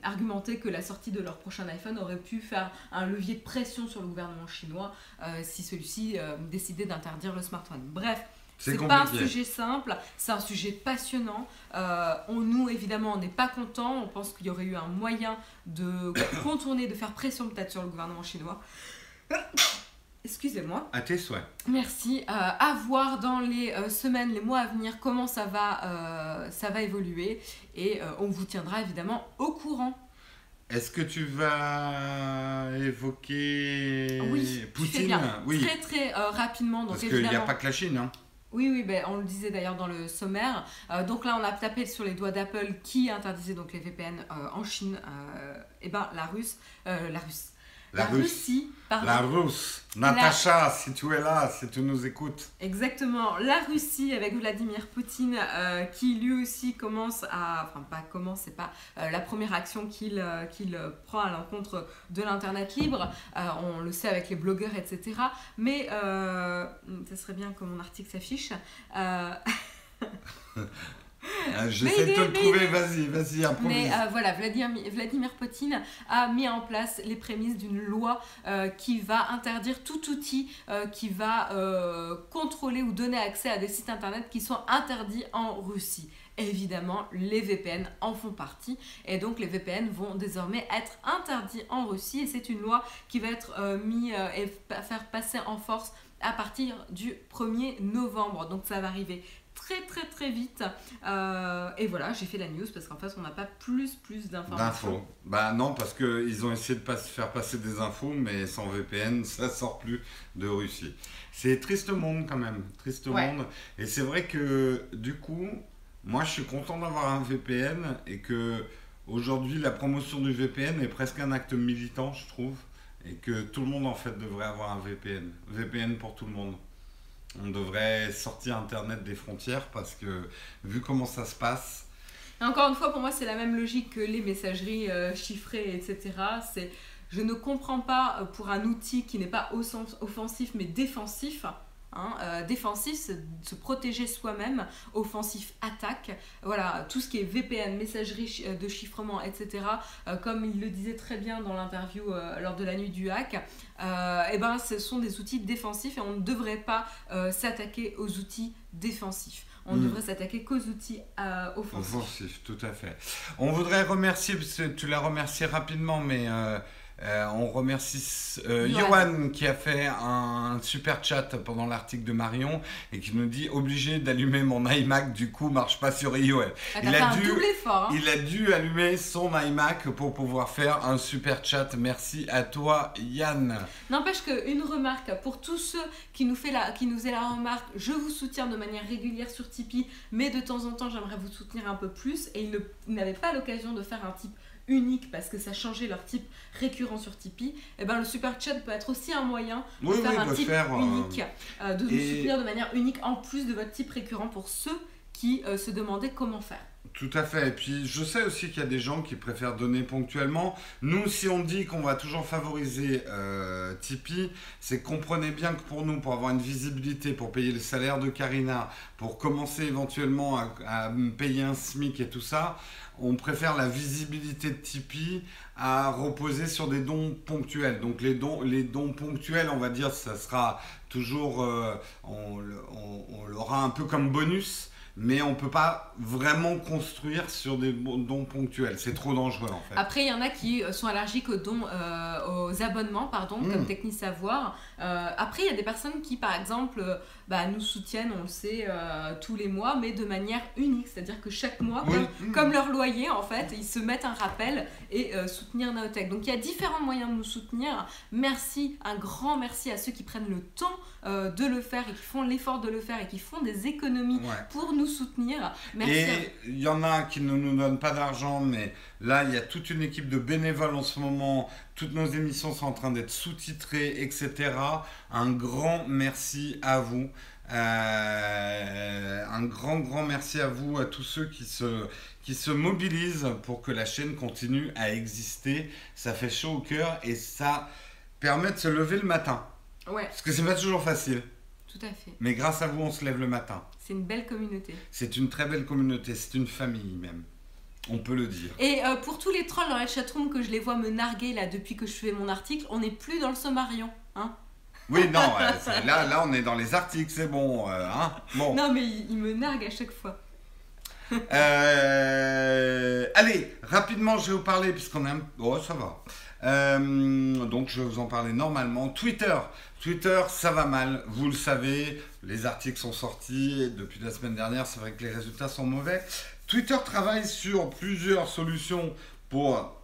argumenter que la sortie de leur prochain iPhone aurait pu faire un levier de pression sur le gouvernement chinois si celui-ci décidait d'interdire le smartphone. Bref, c'est pas un sujet simple, c'est un sujet passionnant. Euh, on, nous, évidemment, on n'est pas content. On pense qu'il y aurait eu un moyen de contourner, de faire pression peut-être sur le gouvernement chinois. Excusez-moi. À tes souhaits. Merci. Euh, à voir dans les euh, semaines, les mois à venir comment ça va, ça va évoluer. Et on vous tiendra évidemment au courant. Est-ce que tu vas évoquer oui, Poutine Oui, très très rapidement. Parce qu'il n'y a pas que la Chine. Hein. Oui, oui, ben, on le disait d'ailleurs dans le sommaire. Euh, donc là, on a tapé sur les doigts d'Apple qui interdisait donc les VPN euh, en Chine. Euh, et ben la Russe, la Russe, la, Russie, pardon. La Russe. Natacha, si tu es là, si tu nous écoutes. Exactement. La Russie avec Vladimir Poutine euh, qui lui aussi commence à... Enfin, pas commence, c'est pas euh, la première action qu'il euh, qu'il prend à l'encontre de l'Internet libre. on le sait avec les blogueurs, etc. Mais ça serait bien que mon article s'affiche. Ah, J'essaie de te le trouver, vas-y, vas-y, improvise. Mais euh, voilà, Vladimir, Vladimir Poutine a mis en place les prémices d'une loi euh, qui va interdire tout outil euh, qui va contrôler ou donner accès à des sites internet qui sont interdits en Russie. Évidemment, les VPN en font partie et donc les VPN vont désormais être interdits en Russie et c'est une loi qui va être mise et faire passer en force à partir du 1er novembre. Donc ça va arriver très très très vite. Euh, et voilà, j'ai fait la news parce qu'en fait on n'a pas plus plus d'informations. D'infos. Bah non, parce qu'ils ont essayé de pas- faire passer des infos, mais sans VPN, ça sort plus de Russie. C'est triste monde quand même, triste Ouais. monde. Et c'est vrai que du coup, moi je suis content d'avoir un VPN et que aujourd'hui la promotion du VPN est presque un acte militant, je trouve, et que tout le monde en fait devrait avoir un VPN. VPN pour tout le monde. On devrait sortir Internet des frontières parce que vu comment ça se passe, encore une fois, pour moi, c'est la même logique que les messageries euh, chiffrées, etc. C'est, je ne comprends pas euh, pour un outil qui n'est pas offensif mais défensif. Hein, euh, défensif, c'est de se protéger soi-même. Offensif, attaque. Voilà, tout ce qui est VPN, messagerie euh, de chiffrement, etc. euh, comme il le disait très bien dans l'interview euh, lors de la nuit du hack, euh, eh ben, ce sont des outils défensifs et on ne devrait pas s'attaquer aux outils défensifs. On Mm. devrait s'attaquer qu'aux outils euh, offensifs. Offensif, tout à fait. On voudrait remercier, parce que tu l'as remercié rapidement, mais euh, euh, on remercie euh, Johan. Johan qui a fait un super chat pendant l'article de Marion et qui nous dit obligé d'allumer mon iMac, du coup marche pas sur iOS. Ah, Il a dû- effort. hein. Il a dû allumer son iMac pour pouvoir faire un super chat. Merci à toi Yann. N'empêche qu'une remarque pour tous ceux qui nous, fait la, qui nous aient la remarque, je vous soutiens de manière régulière sur Tipeee, mais de temps en temps j'aimerais vous soutenir un peu plus et ils n'avaient pas l'occasion de faire un type unique parce que ça changeait leur type récurrent sur Tipeee, et ben le super chat peut être aussi un moyen de Oui, faire oui, un type faire, euh, unique, euh, de soutenir de manière unique en plus de votre type récurrent pour ceux qui euh, se demandaient comment faire. Tout à fait. Et puis, je sais aussi qu'il y a des gens qui préfèrent donner ponctuellement. Nous, si on dit qu'on va toujours favoriser euh, Tipeee, c'est comprenez bien que pour nous, pour avoir une visibilité, pour payer le salaire de Karina, pour commencer éventuellement à, à payer un SMIC et tout ça, on préfère la visibilité de Tipeee à reposer sur des dons ponctuels. Donc les dons, les dons ponctuels, on va dire, ça sera toujours, euh, on, on- on l'aura un peu comme bonus, mais on peut pas vraiment construire sur des dons ponctuels. C'est trop dangereux en fait. Après, il y en a qui euh, sont allergiques aux dons, euh, aux abonnements, pardon, Mm. comme Techni Savoir. Euh, après, il y a des personnes qui, par exemple, bah, nous soutiennent, on le sait, euh, tous les mois, mais de manière unique. C'est-à-dire que chaque mois, Oui. comme, comme leur loyer, en fait, ils se mettent un rappel et soutenir Naotech. Donc, il y a différents moyens de nous soutenir. Merci, un grand merci à ceux qui prennent le temps de le faire et qui font l'effort de le faire et qui font des économies Ouais. pour nous soutenir. Merci. Et il y en a qui ne nous donnent pas d'argent, mais là, il y a toute une équipe de bénévoles en ce moment. Toutes nos émissions sont en train d'être sous-titrées, etc. Un grand merci à vous. Euh, un grand, grand merci à vous, à tous ceux qui se, qui se mobilisent pour que la chaîne continue à exister. Ça fait chaud au cœur et ça permet de se lever le matin. Ouais, Parce que c'est pas toujours facile. Tout à fait. Mais grâce à vous, on se lève le matin. C'est une belle communauté. C'est une très belle communauté, c'est une famille même. On peut le dire. Et euh, pour tous les trolls dans la chatroom que je les vois me narguer là depuis que je fais mon article, on n'est plus dans le sommarion. Hein Oui, non, euh, là, là, on est dans les articles, c'est bon. euh, hein bon. non mais ils ils me narguent à chaque fois. Euh, allez, rapidement, je vais vous parler, puisqu'on a un... Oh, ça va. Donc, je vais vous en parler normalement. Twitter. Twitter, ça va mal, vous le savez. Les articles sont sortis depuis la semaine dernière. C'est vrai que les résultats sont mauvais. Twitter travaille sur plusieurs solutions pour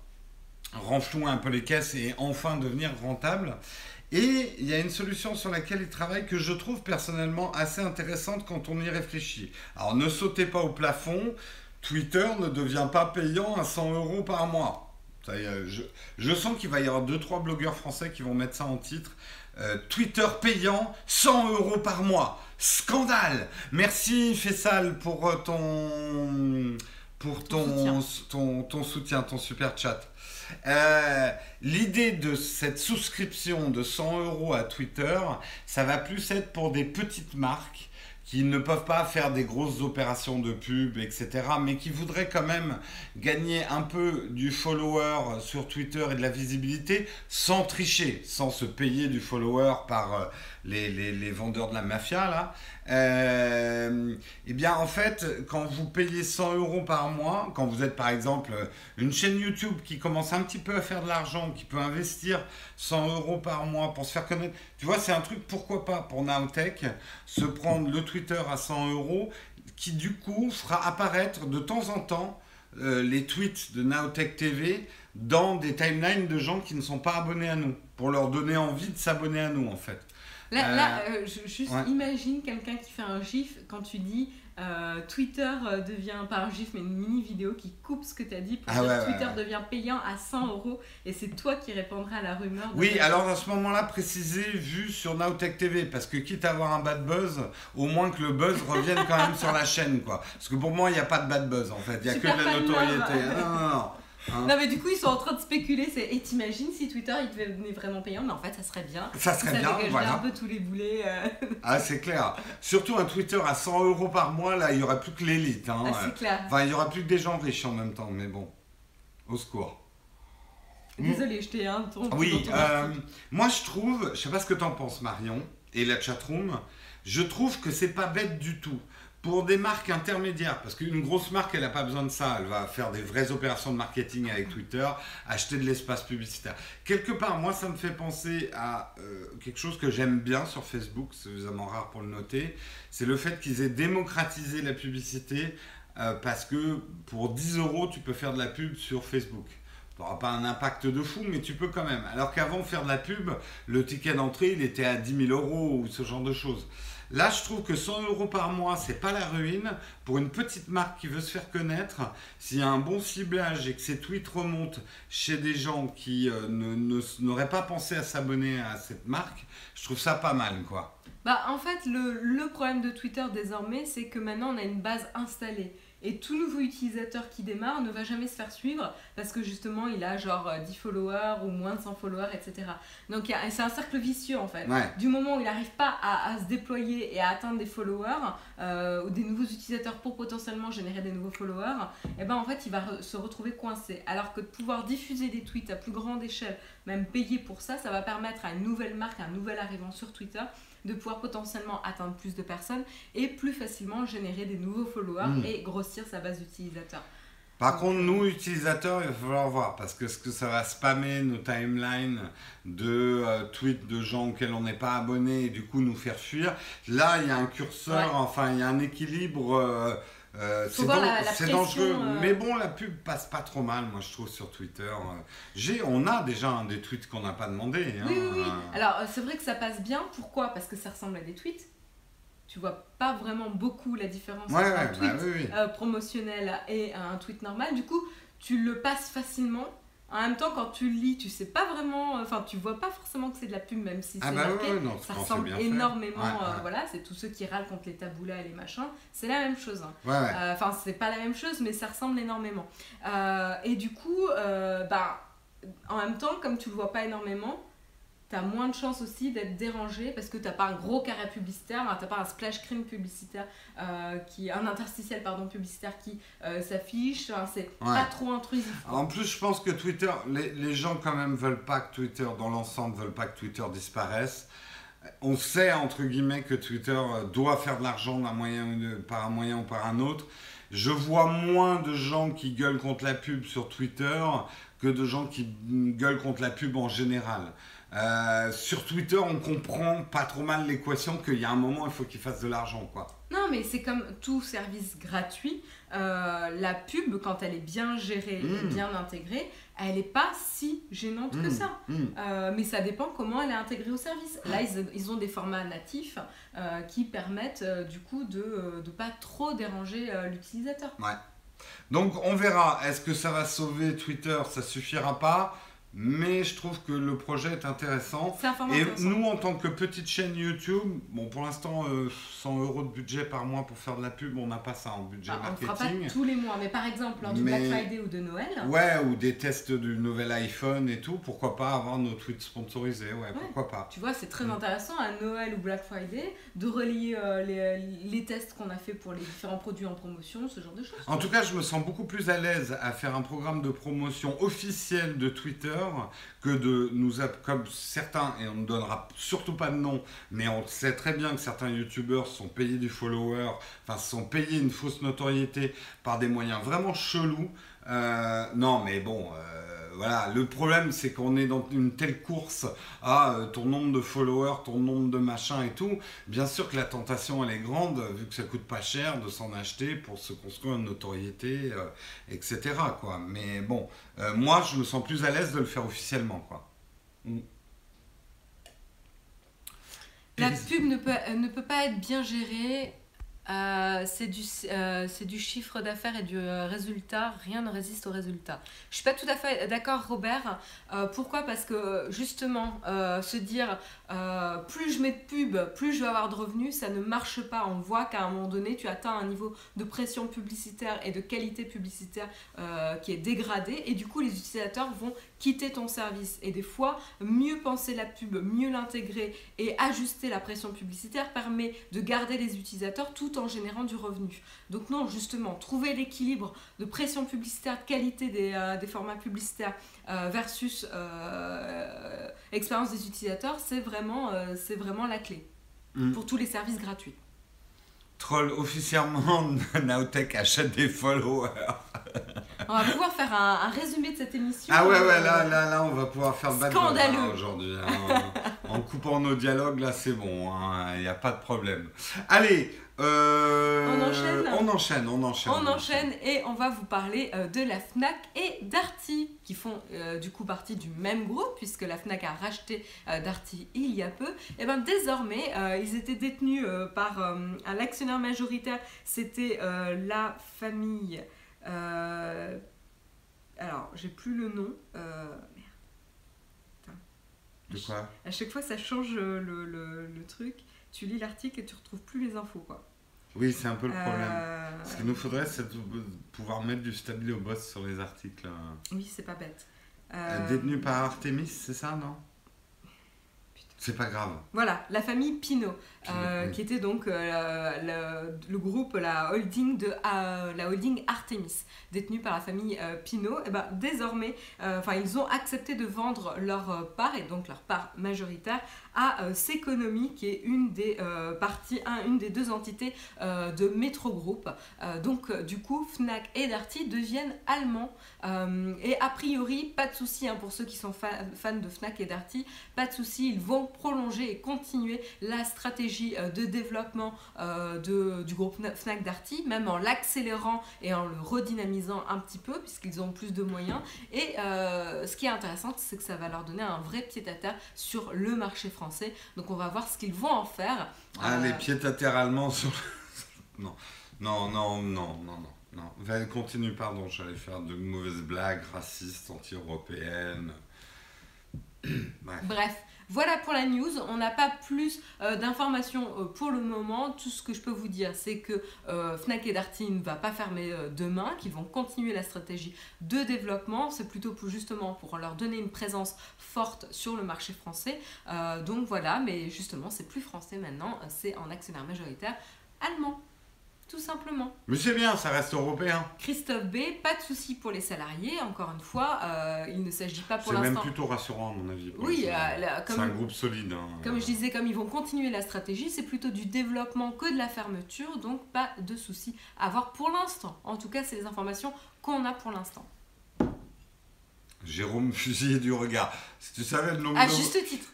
renflouer un peu les caisses et enfin devenir rentable. Et il y a une solution sur laquelle il travaille que je trouve personnellement assez intéressante quand on y réfléchit. Alors ne sautez pas au plafond, Twitter ne devient pas payant à 100 euros par mois. Je sens qu'il va y avoir 2-3 blogueurs français qui vont mettre ça en titre. Euh, Twitter payant 100 euros par mois. Scandale Merci Fessal pour euh, ton, pour Ton ton, ton, ton soutien, ton super chat. Euh, L'idée de cette souscription de 100 euros à Twitter, ça va plus être pour des petites marques qui ne peuvent pas faire des grosses opérations de pub, etc., mais qui voudraient quand même gagner un peu du follower sur Twitter et de la visibilité sans tricher, sans se payer du follower par euh, les, les, les vendeurs de la mafia, là. Euh, eh bien, en fait, quand vous payez 100 euros par mois, quand vous êtes par exemple une chaîne YouTube qui commence un petit peu à faire de l'argent, qui peut investir 100 euros par mois pour se faire connaître, tu vois, c'est un truc, pourquoi pas pour Nowtech, se prendre le Twitter à 100 euros, qui du coup fera apparaître de temps en temps euh, les tweets de Nowtech TV dans des timelines de gens qui ne sont pas abonnés à nous, pour leur donner envie de s'abonner à nous en fait. Là, là euh, je, juste ouais. imagine quelqu'un qui fait un gif quand tu dis euh, Twitter euh, devient, pas un gif, mais une mini vidéo qui coupe ce que tu as dit pour Ah dire ouais, ouais, Twitter ouais. devient payant à 100 euros et c'est toi qui répondras à la rumeur. Oui, alors à ce moment-là, précisez vu sur Nowtech TV, parce que quitte à avoir un bad buzz, au moins que le buzz revienne quand même sur la chaîne, quoi. Parce que pour moi, il n'y a pas de bad buzz, en fait. Il n'y a que de la notoriété. non, non, non. Hein. Non mais du coup ils sont en train de spéculer, c'est et t'imagines si Twitter il devenait vraiment payant, mais en fait ça serait bien. Ça serait bien, dégagerait voilà. un peu tous les boulets. euh, Ah, c'est clair. Surtout un Twitter à 100 euros par mois, là, il n'y aurait plus que l'élite. Hein. ah, c'est clair. Enfin, il n'y aura plus que des gens riches en même temps, mais bon. Au secours. Désolée, je t'ai un ton. Oui, ton- euh, moi je trouve, je sais pas ce que t'en penses Marion et la chatroom, je trouve que c'est pas bête du tout. Pour des marques intermédiaires, parce qu'une grosse marque, elle n'a pas besoin de ça, elle va faire des vraies opérations de marketing avec Twitter, acheter de l'espace publicitaire. Quelque part, moi, ça me fait penser à euh, quelque chose que j'aime bien sur Facebook, c'est suffisamment rare pour le noter, c'est le fait qu'ils aient démocratisé la publicité, euh, parce que pour 10 euros, tu peux faire de la pub sur Facebook. Tu n'auras pas un impact de fou, mais tu peux quand même. Alors qu'avant, faire de la pub, le ticket d'entrée, il était à 10 000 euros ou ce genre de choses. Là, je trouve que 100 euros par mois, c'est pas la ruine. Pour une petite marque qui veut se faire connaître, s'il y a un bon ciblage et que ses tweets remontent chez des gens qui euh, n'auraient pas pensé à s'abonner à cette marque, je trouve ça pas mal, quoi. Bah en fait le, le problème de Twitter désormais c'est que maintenant on a une base installée. Et tout nouveau utilisateur qui démarre ne va jamais se faire suivre parce que justement il a genre euh, 10 followers ou moins de 100 followers, etc. Donc c'est un cercle vicieux en fait. Ouais. Du moment où il n'arrive pas à, à se déployer et à atteindre des followers euh, ou des nouveaux utilisateurs pour potentiellement générer des nouveaux followers, et ben en fait il va re- se retrouver coincé. Alors que de pouvoir diffuser des tweets à plus grande échelle, même payer pour ça, ça va permettre à une nouvelle marque, à un nouvel arrivant sur Twitter de pouvoir potentiellement atteindre plus de personnes et plus facilement générer des nouveaux followers Mm. et grossir sa base d'utilisateurs. Par contre, nous, utilisateurs, il va falloir voir, parce que ce que ça va spammer nos timelines de euh, tweets de gens auxquels on n'est pas abonné et du coup nous faire fuir, là, il y a un curseur, Ouais. enfin, il y a un équilibre. euh, euh, c'est dan- dangereux, euh. mais bon, la pub passe pas trop mal, moi je trouve, sur Twitter. euh. J'ai, on a déjà hein, des tweets qu'on n'a pas demandé. hein, Oui, oui, oui. Alors, c'est vrai que ça passe bien. Pourquoi? Parce que ça ressemble à des tweets. Tu vois pas vraiment beaucoup la différence Ouais, entre ouais, un bah tweet oui, oui. euh, promotionnel et un tweet normal. Du coup, tu le passes facilement. En même temps, quand tu lis, tu sais pas vraiment, euh, enfin, tu vois pas forcément que c'est de la pub, même si Ah c'est bah marqué. ouais, ouais, non, ça ressemble énormément, Ouais, euh, voilà, c'est tous ceux qui râlent contre les taboulas et les machins, c'est la même chose. hein. Euh, Enfin, c'est pas la même chose, mais ça ressemble énormément. Euh, et du coup, euh, bah, en même temps, comme tu le vois pas énormément, t'as moins de chances aussi d'être dérangé parce que t'as pas un gros carré publicitaire, t'as pas un splash screen publicitaire, euh, qui, un interstitiel pardon publicitaire qui euh, s'affiche. C'est Ouais. pas trop intrusif. En plus, je pense que Twitter, les, les gens quand même veulent pas que Twitter, dans l'ensemble, veulent pas que Twitter disparaisse. On sait, entre guillemets, que Twitter euh, doit faire de l'argent d'un moyen par un moyen ou par un autre. Je vois moins de gens qui gueulent contre la pub sur Twitter que de gens qui gueulent contre la pub en général. Euh, sur Twitter, on comprend pas trop mal l'équation qu'il y a un moment, il faut qu'ils fassent de l'argent, quoi. Non, mais c'est comme tout service gratuit. euh, la pub, quand elle est bien gérée et Mm. bien intégrée, elle n'est pas si gênante que Mm, ça. mm. Euh, mais ça dépend comment elle est intégrée au service. Là, ils, ils ont des formats natifs qui permettent du coup de ne pas trop déranger l'utilisateur. Donc on verra, est-ce que ça va sauver Twitter? Ça suffira pas mais je trouve que le projet est intéressant. Et intéressant. nous, en tant que petite chaîne YouTube, bon, pour l'instant, euh, 100 euros de budget par mois pour faire de la pub, on n'a pas ça en budget on ne fera pas marketing. tous les mois, mais par exemple lors du Mais- Black Friday ou de Noël. Ouais, ou des tests du nouvel iPhone et tout, pourquoi pas avoir nos tweets sponsorisés, ouais, pourquoi pas. Tu vois, c'est très Mm. intéressant à Noël ou Black Friday de relier euh, les, les tests qu'on a fait pour les différents produits en promotion, ce genre de choses. En tout cas, je me sens beaucoup plus à l'aise à faire un programme de promotion officiel de Twitter que de nous, comme certains, et on ne donnera surtout pas de nom, mais on sait très bien que certains youtubeurs sont payés du follower, enfin sont payés une fausse notoriété par des moyens vraiment chelous. Euh, non, mais bon, euh, voilà, le problème c'est qu'on est dans une telle course à euh, ton nombre de followers, ton nombre de machins et tout. Bien sûr que la tentation elle est grande, vu que ça coûte pas cher de s'en acheter pour se construire une notoriété, euh, etc. Quoi. Mais bon, euh, moi je me sens plus à l'aise de le faire officiellement. Quoi. La Et- pub ne peut, ne peut pas être bien gérée. Euh, c'est du, euh, c'est du chiffre d'affaires et du euh, résultat. Rien ne résiste au résultat. Je suis pas tout à fait d'accord, Robert. Pourquoi? Parce que justement, se dire euh, plus je mets de pub, plus je vais avoir de revenus, ça ne marche pas. On voit qu'à un moment donné, tu atteins un niveau de pression publicitaire et de qualité publicitaire euh, qui est dégradé, et du coup, les utilisateurs vont quitter ton service. Et des fois, mieux penser la pub, mieux l'intégrer et ajuster la pression publicitaire permet de garder les utilisateurs tout en générant du revenu. Donc non, justement, trouver l'équilibre de pression publicitaire, qualité des, euh, des formats publicitaires versus expérience des utilisateurs, c'est vraiment, euh, c'est vraiment la clé Mm. pour tous les services gratuits. Troll, officiellement, Nowtech achète des followers. On va pouvoir faire un, un résumé de cette émission. Ah ouais, ouais, là, là, là, on va pouvoir faire le Scandaleux. aujourd'hui. hein. en coupant nos dialogues, là, c'est bon. Il n'y a pas de problème. Allez, euh, On enchaîne On enchaîne, on enchaîne. On enchaîne et on va vous parler euh, de la FNAC et Darty qui font euh, du coup partie du même groupe puisque la FNAC a racheté Darty il y a peu. Et bien désormais, ils étaient détenus par un actionnaire majoritaire, c'était la famille... alors, j'ai plus le nom. De quoi À chaque fois, ça change euh, le, le- le truc. Tu lis l'article et tu retrouves plus les infos, quoi. Oui, c'est un peu le problème. Euh, Ce qu'il nous faudrait, c'est de pouvoir mettre du stabilo boss sur les articles. euh. Oui, c'est pas bête. Euh, Détenu par Artemis, c'est ça, non? C'est pas grave. Voilà, la famille Pinot, euh, oui. qui était donc euh, le, le groupe, la holding de euh, la holding Artemis, détenue par la famille Pinot. Et ben désormais, enfin ils ont accepté de vendre leur part et donc leur part majoritaire à Seconomy, qui est une des parties, un- une des deux entités de Metro Group. Donc du coup, Fnac et Darty deviennent allemands et a priori, pas de souci hein, pour ceux qui sont fa- fans de Fnac et Darty, pas de souci, ils vont prolonger et continuer la stratégie euh, de développement euh, de- du groupe Na- Fnac Darty, même en l'accélérant et en le redynamisant un petit peu, puisqu'ils ont plus de moyens. Et euh, ce qui est intéressant, c'est que ça va leur donner un vrai pied à terre sur le marché français. Donc on va voir ce qu'ils vont en faire. Ah, Euh, les pieds à terre allemands sur. non, non, non, non, non, non. non. Continue, pardon, j'allais faire de mauvaises blagues racistes, anti-européennes. Bref. Bref, voilà pour la news. On n'a pas plus euh, d'informations euh, pour le moment. Tout ce que je peux vous dire, c'est que euh, Fnac et Darty ne va pas fermer demain, qu'ils vont continuer la stratégie de développement. C'est plutôt pour justement pour leur donner une présence forte sur le marché français. Donc voilà, mais justement, c'est plus français maintenant. C'est en actionnaire majoritaire allemand. Tout simplement. Mais c'est bien, ça reste européen. Christophe B, pas de souci pour les salariés. Encore une fois, euh, il ne s'agit pas pour C'est même l'instant. plutôt rassurant, à mon avis. Oui, euh, là, c'est comme- un groupe solide. hein. Comme je disais, comme ils vont continuer la stratégie, c'est plutôt du développement que de la fermeture, donc pas de souci à avoir pour l'instant. En tout cas, c'est les informations qu'on a pour l'instant. Jérôme fusillé du regard. Si tu savais le nombre À de... juste titre,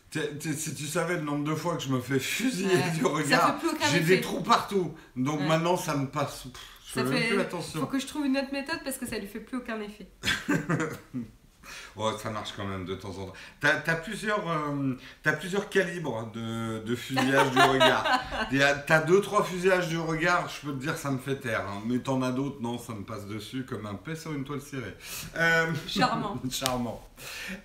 si tu savais le nombre de fois que je me fais fusiller Ouais, du ça regard, fait plus aucun j'ai des trous partout. Donc Ouais. maintenant, ça me passe. Pff, je Ça fais même fait- plus faut que je trouve une autre méthode parce que ça lui fait plus aucun effet. Oh, ça marche quand même de temps en temps. Tu as, plusieurs, euh, t'as plusieurs calibres de, de fusillage du regard. Tu as deux, trois fusillages du regard, je peux te dire, ça me fait taire. Hein. Mais t'en as d'autres, non, ça me passe dessus comme un paix sur une toile cirée. Euh, charmant. charmant.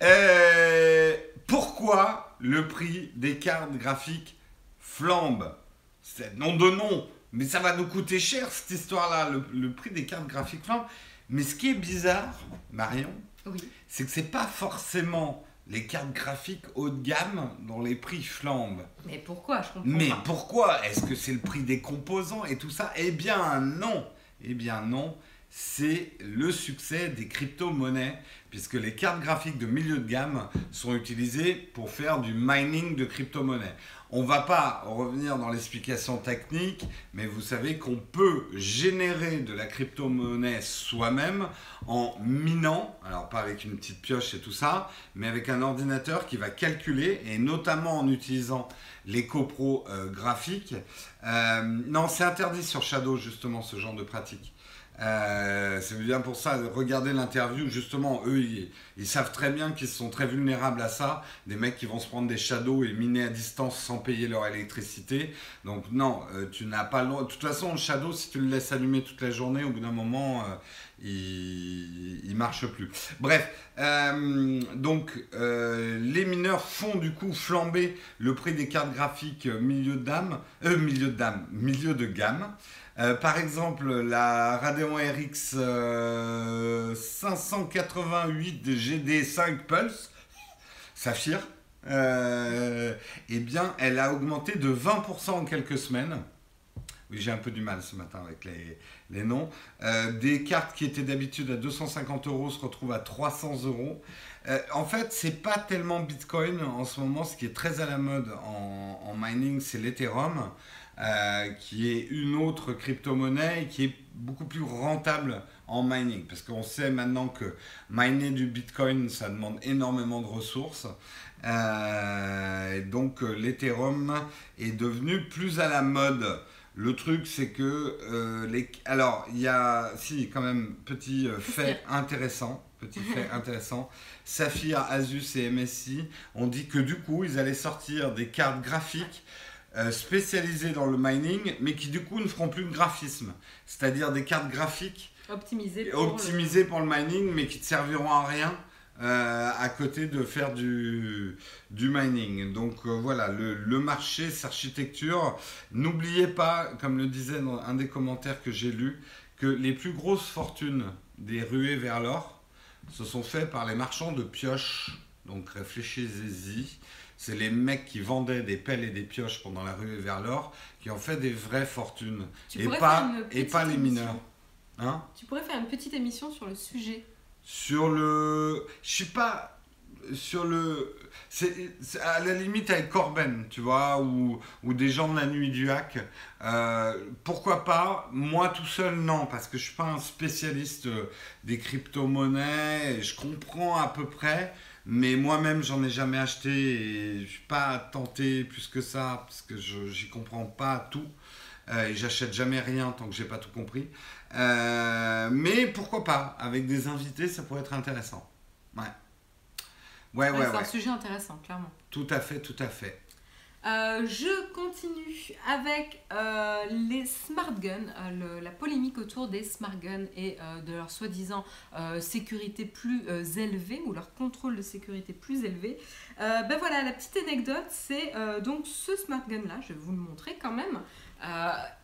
Euh, pourquoi le prix des cartes graphiques flambe? C'est nom de nom, mais ça va nous coûter cher cette histoire-là, le, le prix des cartes graphiques flambe. Mais ce qui est bizarre, Marion, c'est que c'est pas forcément les cartes graphiques haut de gamme dont les prix flambent. Mais pourquoi? Je comprends Mais pourquoi? Est-ce que c'est le prix des composants et tout ça? Eh bien non. Eh bien non. C'est le succès des crypto-monnaies, puisque les cartes graphiques de milieu de gamme sont utilisées pour faire du mining de crypto-monnaies. On va pas revenir dans l'explication technique, mais vous savez qu'on peut générer de la crypto-monnaie soi-même en minant, alors pas avec une petite pioche et tout ça, mais avec un ordinateur qui va calculer, et notamment en utilisant les copros euh, graphiques. Euh, non, c'est interdit sur Shadow justement ce genre de pratique. Euh, c'est bien pour ça, regardez l'interview, justement, eux, ils, savent très bien qu'ils sont très vulnérables à ça, des mecs qui vont se prendre des shadows et miner à distance sans payer leur électricité. Donc non, euh, tu n'as pas le droit. De toute façon, le shadow, si tu le laisses allumer toute la journée, au bout d'un moment, euh, il, ne marche plus. Bref, donc les mineurs font du coup flamber le prix des cartes graphiques milieu de milieu de milieu de gamme. Euh, par exemple, la Radeon RX 588 GD5 Pulse, Saphir, euh, eh bien, elle a augmenté de 20% en quelques semaines. Oui, j'ai un peu du mal ce matin avec les, les noms. Euh, des cartes qui étaient d'habitude à 250 euros se retrouvent à 300 euros. en fait, c'est pas tellement Bitcoin en ce moment. Ce qui est très à la mode en, en mining, c'est l'Ethereum. Euh, qui est une autre crypto-monnaie qui est beaucoup plus rentable en mining. Parce qu'on sait maintenant que miner du Bitcoin, ça demande énormément de ressources. Euh, donc euh, l'Ethereum est devenu plus à la mode. Le truc, c'est que les... Alors, il y a, si, quand même, petit fait intéressant. Petit fait intéressant. Saphir, Asus et MSI ont dit que du coup, ils allaient sortir des cartes graphiques spécialisés dans le mining, mais qui du coup ne feront plus de graphisme. C'est-à-dire des cartes graphiques optimisées pour, optimisées le... pour le mining, mais qui ne serviront à rien. Euh, à côté de faire du, du mining. Donc euh, voilà, le, le marché, s'architecture. N'oubliez pas, comme le disait dans un des commentaires que j'ai lu, que les plus grosses fortunes des ruées vers l'or se sont faites par les marchands de pioches. Donc réfléchissez-y c'est les mecs qui vendaient des pelles et des pioches pendant la rue vers l'or qui ont fait des vraies fortunes. et pas, et pas les mineurs. Hein? Tu pourrais faire une petite émission sur le sujet. Sur le. Je suis pas. Sur le. C'est à la limite avec Corben, tu vois, ou, ou des gens de la nuit du hack. Euh, pourquoi pas? Moi tout seul, non, parce que je suis pas un spécialiste des crypto-monnaies. Je comprends à peu près. Mais moi-même, j'en ai jamais acheté et je suis pas tenté plus que ça parce que je j'y comprends pas tout. Euh, et j'achète jamais rien tant que j'ai pas tout compris. Euh, mais pourquoi pas Avec des invités, ça pourrait être intéressant. Ouais. Ouais, ouais, ouais. C'est un sujet intéressant, clairement. Tout à fait, tout à fait. Euh, je continue avec euh, les smart guns, euh, la polémique autour des smart guns et de leur soi-disant sécurité plus élevée ou leur contrôle de sécurité plus élevé. ben voilà, la petite anecdote, c'est donc ce smart gun là, je vais vous le montrer quand même.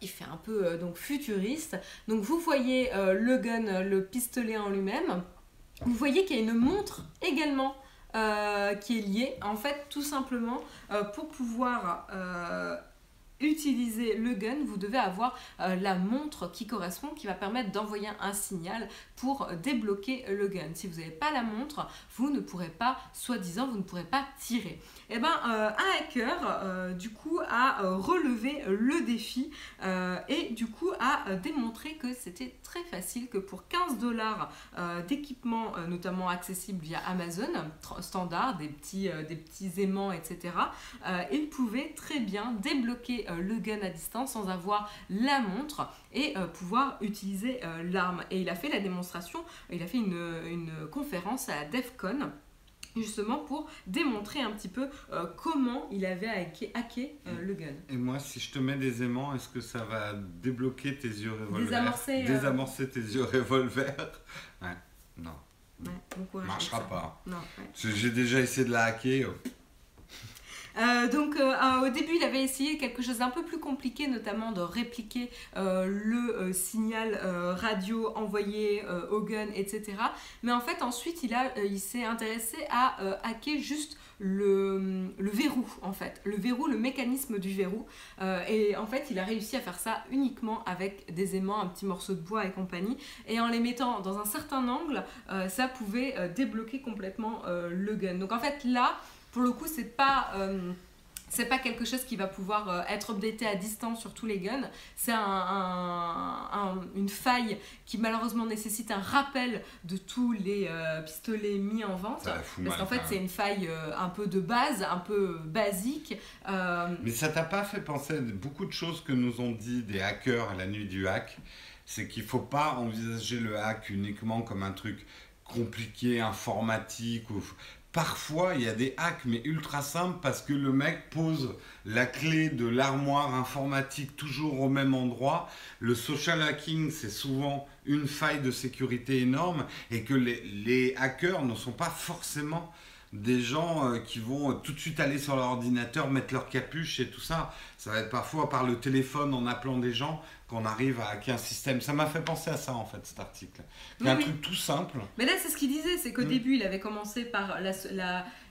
il fait un peu donc futuriste. Donc vous voyez le gun, le pistolet en lui-même. Vous voyez qu'il y a une montre également euh, qui est lié. En fait, tout simplement, euh, pour pouvoir euh, utiliser le gun, vous devez avoir la montre qui correspond, qui va permettre d'envoyer un signal pour débloquer le gun. Si vous n'avez pas la montre, vous ne pourrez pas, soi-disant, vous ne pourrez pas tirer. Eh ben, un hacker, du coup, a relevé le défi et du coup a démontré que c'était très facile, que pour 15 dollars d'équipement, notamment accessible via Amazon, standard, des petits, des petits aimants, etc., il pouvait très bien débloquer le gun à distance sans avoir la montre et pouvoir utiliser l'arme. Et il a fait la démonstration, il a fait une, une conférence à DEFCON justement pour démontrer un petit peu euh, comment il avait hacké, euh, le gun. Et moi, si je te mets des aimants, est-ce que ça va débloquer tes yeux revolver Désamorcer, euh, Désamorcer tes yeux revolver Ouais, non. Ouais, marchera pas. Non, J'ai déjà essayé de la hacker. Euh, donc euh, au début, il avait essayé quelque chose d'un peu plus compliqué, notamment de répliquer euh, le signal radio envoyé au gun, etc. Mais en fait, ensuite, il, a, il s'est intéressé à hacker juste le, le, verrou, en fait. Le verrou, le mécanisme du verrou. et en fait, il a réussi à faire ça uniquement avec des aimants, un petit morceau de bois et compagnie. Et en les mettant dans un certain angle, ça pouvait débloquer complètement le gun. Donc en fait, là, pour le coup, c'est pas euh, c'est pas quelque chose qui va pouvoir euh, être updaté à distance sur tous les guns. C'est un, une faille qui malheureusement nécessite un rappel de tous les euh, pistolets mis en vente. parce qu'en fait, c'est une faille un peu de base, un peu basique. Mais ça t'a pas fait penser à beaucoup de choses que nous ont dit des hackers à la nuit du hack C'est qu'il faut pas envisager le hack uniquement comme un truc compliqué, informatique. Ou parfois il y a des hacks mais ultra simples parce que le mec pose la clé de l'armoire informatique toujours au même endroit. Le social hacking c'est souvent une faille de sécurité énorme et que les, hackers ne sont pas forcément des gens euh, qui vont tout de suite aller sur leur ordinateur, mettre leur capuche et tout ça. Ça va être parfois par le téléphone en appelant des gens qu'on arrive à hacker un système. Ça m'a fait penser à ça en fait cet article. C'est un truc tout simple. Mais là c'est ce qu'il disait, c'est qu'au mm. début il avait commencé par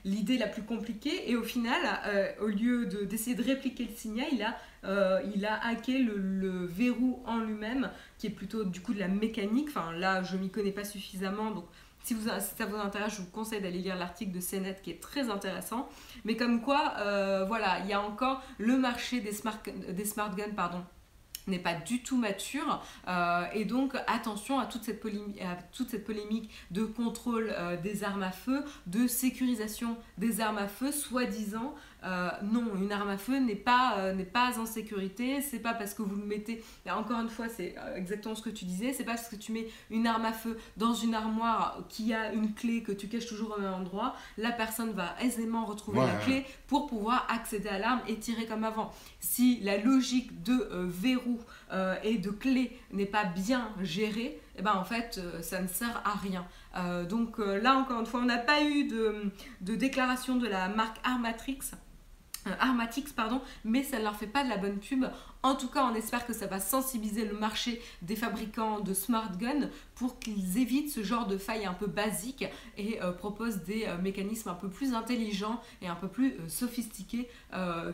l'idée la, plus compliquée et au final, euh, au lieu d'essayer de, répliquer le signal, il a, euh, il a hacké le, verrou en lui-même, qui est plutôt du coup de la mécanique. Enfin là je m'y connais pas suffisamment donc si, ça vous intéresse, je vous conseille d'aller lire l'article de CNET qui est très intéressant. Mais comme quoi, euh, voilà, il y a encore le marché des smart, guns, n'est pas du tout mature euh, et donc attention à toute cette, polémique, à toute cette polémique de contrôle euh, des armes à feu, de sécurisation des armes à feu, soi-disant euh, non, une arme à feu n'est pas, euh, n'est pas en sécurité, c'est pas parce que vous le mettez, encore une fois, c'est euh, exactement ce que tu disais, c'est pas parce que tu mets une arme à feu dans une armoire qui a une clé que tu caches toujours au même endroit, la personne va aisément retrouver la clé pour pouvoir accéder à l'arme et tirer comme avant. Si la logique de verrou et de clé n'est pas bien gérée, eh ben en fait, ça ne sert à rien. donc là, encore une fois, on n'a pas eu de, de, déclaration de la marque Armatrix Armatix, pardon, mais ça ne leur fait pas de la bonne pub. En tout cas, on espère que ça va sensibiliser le marché des fabricants de smart guns pour qu'ils évitent ce genre de failles un peu basiques et euh, proposent des euh, mécanismes un peu plus intelligents et un peu plus sophistiqués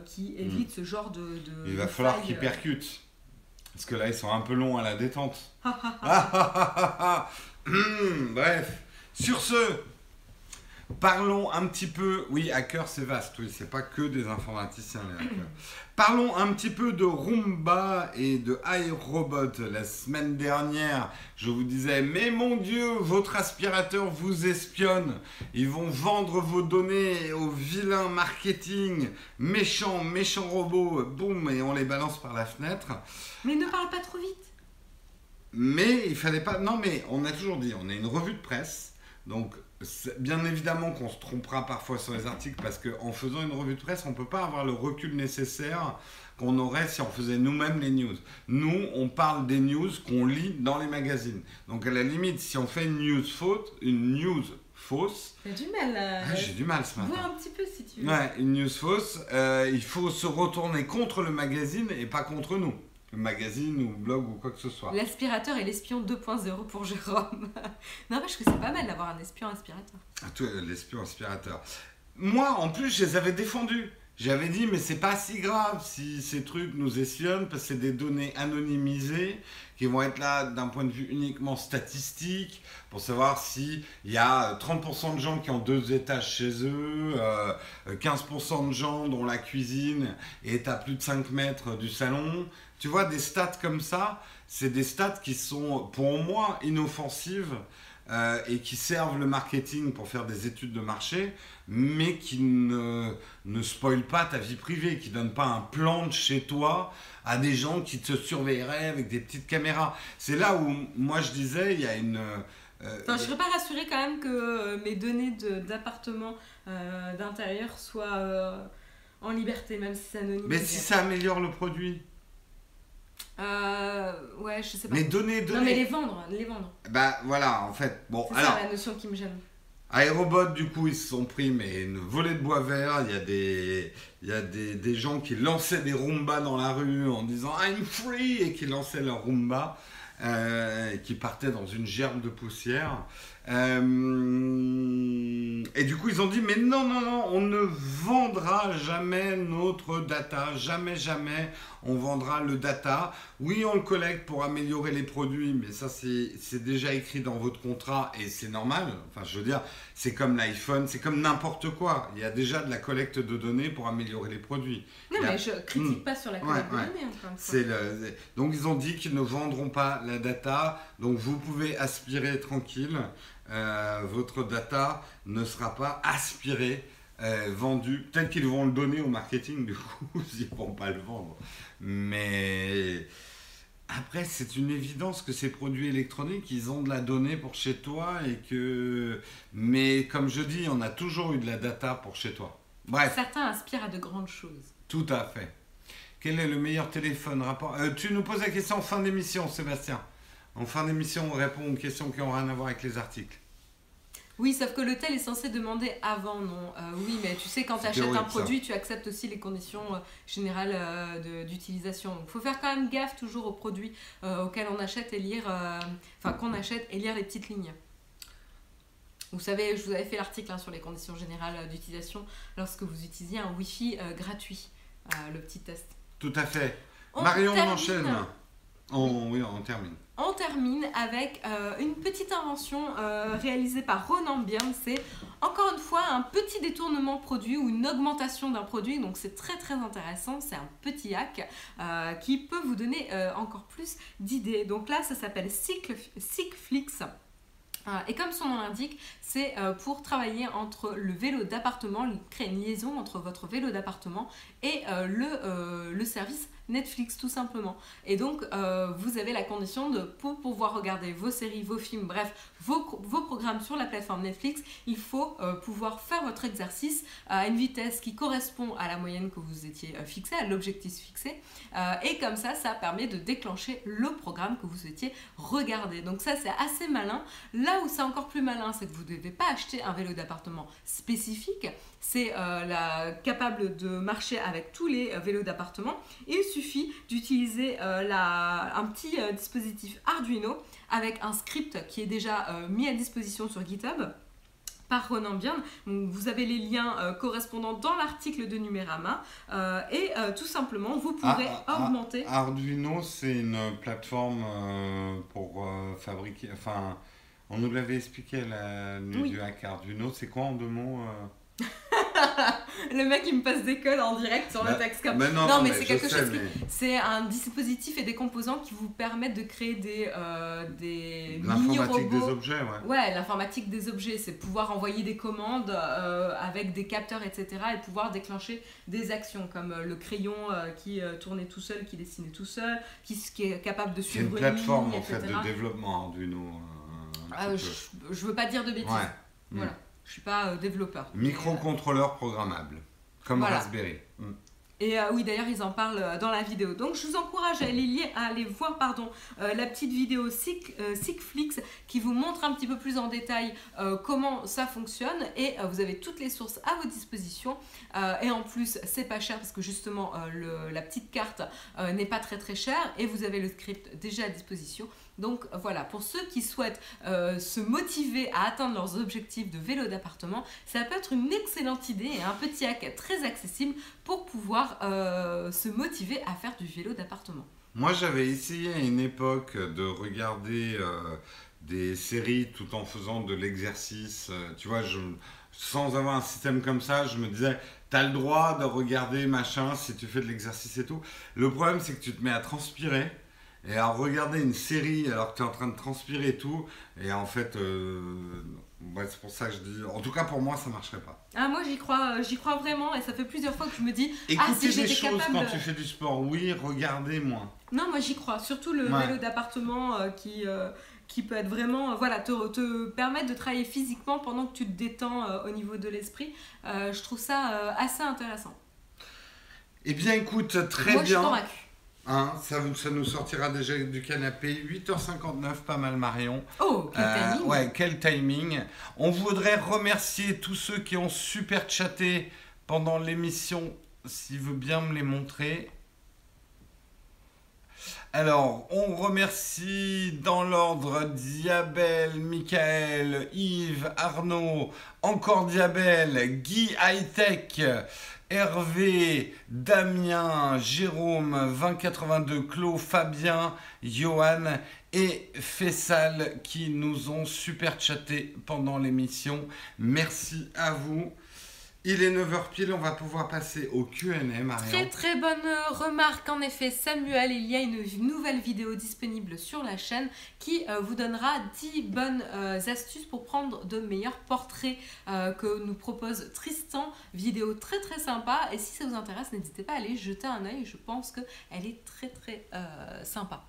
qui hmm. évitent ce genre de. Il va falloir qu'ils percutent. Parce que là, ils sont un peu longs à la détente. Hmm, bref. Sur ce, Parlons un petit peu, oui, hacker c'est vaste, oui, c'est pas que des informaticiens les hackers. Parlons un petit peu de Roomba et de iRobot. La semaine dernière, je vous disais, mais mon Dieu, votre aspirateur vous espionne. Ils vont vendre vos données au vilain marketing, méchant, méchant robot, boum, et on les balance par la fenêtre. Mais ne parle pas trop vite. Mais il fallait pas. Non, mais on a toujours dit, on est une revue de presse, donc Bien évidemment qu'on se trompera parfois sur les articles parce qu'en faisant une revue de presse, on ne peut pas avoir le recul nécessaire qu'on aurait si on faisait nous-mêmes les news. Nous, on parle des news qu'on lit dans les magazines. Donc à la limite, si on fait une news faute, une news fausse. T'as du mal. Ah, j'ai du mal ce matin. Vois un petit peu si tu veux. Ouais, une news fausse. Euh, il faut se retourner contre le magazine et pas contre nous magazine ou blog ou quoi que ce soit. L'aspirateur et l'espion 2.0 pour Jérôme. non, parce que c'est pas mal d'avoir un espion aspirateur. Ah, l'espion aspirateur. Moi, en plus, je les avais défendus. J'avais dit, mais c'est pas si grave si ces trucs nous espionnent parce que c'est des données anonymisées qui vont être là d'un point de vue uniquement statistique pour savoir s'il y a 30% de gens qui ont deux étages chez eux, 15% euh, de gens dont la cuisine est à plus de 5 mètres du salon. Tu vois, des stats comme ça, c'est des stats qui sont pour moi inoffensives euh, et qui servent le marketing pour faire des études de marché, mais qui ne, ne spoilent pas ta vie privée, qui ne donnent pas un plan de chez toi à des gens qui te surveilleraient avec des petites caméras. C'est là où moi je disais, il y a une... euh, Enfin, je serais pas rassurée quand même que euh, mes données de- d'appartement euh, d'intérieur soient en liberté, même si c'est anonyme. mais si ça améliore le produit, Euh, ouais, je sais pas. mais donner, non, mais les donner. vendre, les vendre. Bah voilà, en fait, bon, C'est alors, ça la notion qui me gêne. Aérobot, du coup, ils se sont pris mais une volée de bois vert. Il y a des, il y a des, des gens qui lançaient des Roomba dans la rue en disant I'm free et qui lançaient leur Roomba euh, et qui partaient dans une gerbe de poussière. Euh, et du coup, ils ont dit mais non, non, non, on ne vendra jamais notre data, jamais, jamais. On vendra le data. Oui, on le collecte pour améliorer les produits, mais ça, c'est déjà écrit dans votre contrat et c'est normal. Enfin, je veux dire, c'est comme l'iPhone, c'est comme n'importe quoi. Il y a déjà de la collecte de données pour améliorer les produits. Non, a- mais je critique Hmm. pas sur la Ouais, collecte de ouais. données, encore une fois. C'est le- Donc, ils ont dit qu'ils ne vendront pas la data. Donc, vous pouvez aspirer tranquille. Euh, votre data ne sera pas aspirée, euh, vendue. Peut-être qu'ils vont le donner au marketing, du coup, ils ne vont pas le vendre. Mais après, c'est une évidence que ces produits électroniques, ils ont de la donnée pour chez toi et que. Mais comme je dis, on a toujours eu de la data pour chez toi. Bref. Certains aspirent à de grandes choses. Tout à fait. Quel est le meilleur téléphone? Rapport Euh, Tu nous poses la question en fin d'émission, Sébastien. En fin d'émission, on répond aux questions qui n'ont rien à voir avec les articles. Oui, sauf que l'hôtel est censé demander avant, non Euh, Oui, mais tu sais, quand tu achètes un ça. produit, tu acceptes aussi les conditions euh, générales euh, d'utilisation. Donc, il faut faire quand même gaffe toujours aux produits auxquels on achète et lire, enfin, qu'on achète et lire les petites lignes. Vous savez, je vous avais fait l'article hein, sur les conditions générales d'utilisation lorsque vous utilisiez un Wi-Fi gratuit, le petit test. Tout à fait. On Marion, on enchaîne. On- oui, on termine. On termine avec euh, une petite invention euh, réalisée par Ronan Byrne. C'est encore une fois un petit détournement produit ou une augmentation d'un produit. Donc c'est très très intéressant. C'est un petit hack euh, qui peut vous donner encore plus d'idées. Donc là, ça s'appelle Cycflix. Et comme son nom l'indique, c'est pour travailler entre le vélo d'appartement, créer une liaison entre votre vélo d'appartement et le service Netflix tout simplement. Et donc euh, vous avez la condition de pour pouvoir regarder vos séries, vos films, bref, vos, programmes sur la plateforme Netflix, il faut euh, pouvoir faire votre exercice à une vitesse qui correspond à la moyenne que vous étiez euh, fixé, à l'objectif fixé. Euh, et comme ça, ça permet de déclencher le programme que vous souhaitiez regarder. Donc ça, c'est assez malin. Là où c'est encore plus malin, c'est que vous ne devez pas acheter un vélo d'appartement spécifique. C'est euh, la- capable de marcher avec tous les euh, vélos d'appartement. Il suffit d'utiliser euh, un petit dispositif Arduino avec un script qui est déjà mis à disposition sur GitHub par Ronan Byrne. Vous avez les liens euh, correspondants dans l'article de Numérama euh, et euh, tout simplement vous pourrez Ah, ah, ah, augmenter. Arduino, c'est une plateforme pour fabriquer. Enfin, on nous l'avait expliqué la nuit Oui. du hack Arduino. C'est quoi en deux mots Le mec il me passe des codes en direct sur Bah, le Taxcam. mais non, Non, non, mais mais c'est quelque sais, chose qui- C'est un dispositif et des composants qui vous permettent de créer des, euh, des L'informatique des mini-robots. objets, ouais. Ouais, l'informatique des objets, c'est pouvoir envoyer des commandes euh, avec des capteurs, etc. et pouvoir déclencher des actions comme euh, le crayon euh, qui tournait tout seul, qui dessinait tout seul, qui, qui est capable de suivre une plateforme ligne, en fait etc. de développement Arduino. Euh, petit je, je veux pas dire de bêtises. Ouais. Voilà. Je suis pas euh, développeur. Microcontrôleur programmable, comme Voilà. Raspberry. Mm. Et euh, oui, d'ailleurs, ils en parlent euh, dans la vidéo. Donc, je vous encourage à aller, à aller voir pardon, euh, la petite vidéo Sick, euh, qui vous montre un petit peu plus en détail comment ça fonctionne. Et vous avez toutes les sources à votre disposition. Euh, et en plus, c'est pas cher parce que justement, le- la petite carte n'est pas très très chère. Et vous avez le script déjà à disposition. Donc voilà, pour ceux qui souhaitent euh, se motiver à atteindre leurs objectifs de vélo d'appartement, ça peut être une excellente idée et un petit hack très accessible pour pouvoir euh, se motiver à faire du vélo d'appartement. Moi, j'avais essayé à une époque de regarder euh, des séries tout en faisant de l'exercice. Tu vois, je, sans avoir un système comme ça, je me disais, t'as le droit de regarder machin si tu fais de l'exercice et tout. Le problème, c'est que tu te mets à transpirer et à regarder une série alors que tu es en train de transpirer et tout. Et en fait, euh, ouais, c'est pour ça que je dis. En tout cas, pour moi, ça marcherait pas. Ah, moi j'y crois, euh, j'y crois vraiment et ça fait plusieurs fois que je me dis ah Écoutez si des choses capable. quand tu fais du sport, oui, regardez moins. Non, moi j'y crois. Surtout le Ouais. vélo d'appartement euh, qui, euh, qui peut être vraiment, voilà, te, te permettre de travailler physiquement pendant que tu te détends au niveau de l'esprit. Je trouve ça assez intéressant. Eh bien, écoute, très moi je suis bien. Hein, ça, ça nous sortira déjà du canapé. 8h59, pas mal Marion. Oh, quel Euh, timing. ouais, quel timing. On voudrait remercier tous ceux qui ont super chatté pendant l'émission, s'il veut bien me les montrer. Alors, on remercie dans l'ordre Diabel, Michael, Yves, Arnaud, encore Diabel, Guy Hightech, Hervé, Damien, Jérôme, 2082, Claude, Fabien, Johan et Fessal qui nous ont super chatté pendant l'émission. Merci à vous. Il est 9h pile, on va pouvoir passer au Q&A, Marion. Très très bonne euh, remarque en effet Samuel, il y a une nouvelle vidéo disponible sur la chaîne qui euh, vous donnera 10 bonnes euh, astuces pour prendre de meilleurs portraits que nous propose Tristan, vidéo très très sympa et si ça vous intéresse n'hésitez pas à aller jeter un œil, je pense qu'elle est très très sympa.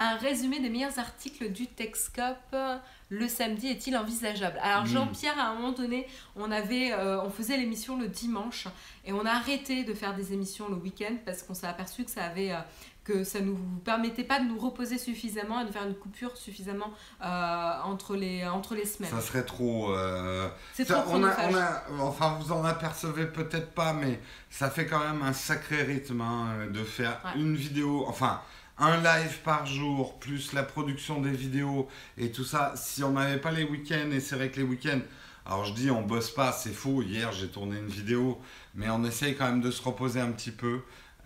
Un résumé des meilleurs articles du Texcope euh, le samedi est-il envisageable? Alors Mm. Jean-Pierre, à un moment donné, on, avait, euh, on faisait l'émission le dimanche et on a arrêté de faire des émissions le week-end parce qu'on s'est aperçu que ça avait... euh, que ça ne nous permettait pas de nous reposer suffisamment et de faire une coupure suffisamment euh, entre, les, entre les semaines. Ça serait trop. euh, C'est trop on a, on a- enfin, vous en apercevez peut-être pas, mais ça fait quand même un sacré rythme hein, de faire Ouais. une vidéo, enfin un live par jour, plus la production des vidéos et tout ça. Si on n'avait pas les week-ends, et c'est vrai que les week-ends, alors je dis on bosse pas, c'est faux. Hier j'ai tourné une vidéo, mais on essaye quand même de se reposer un petit peu.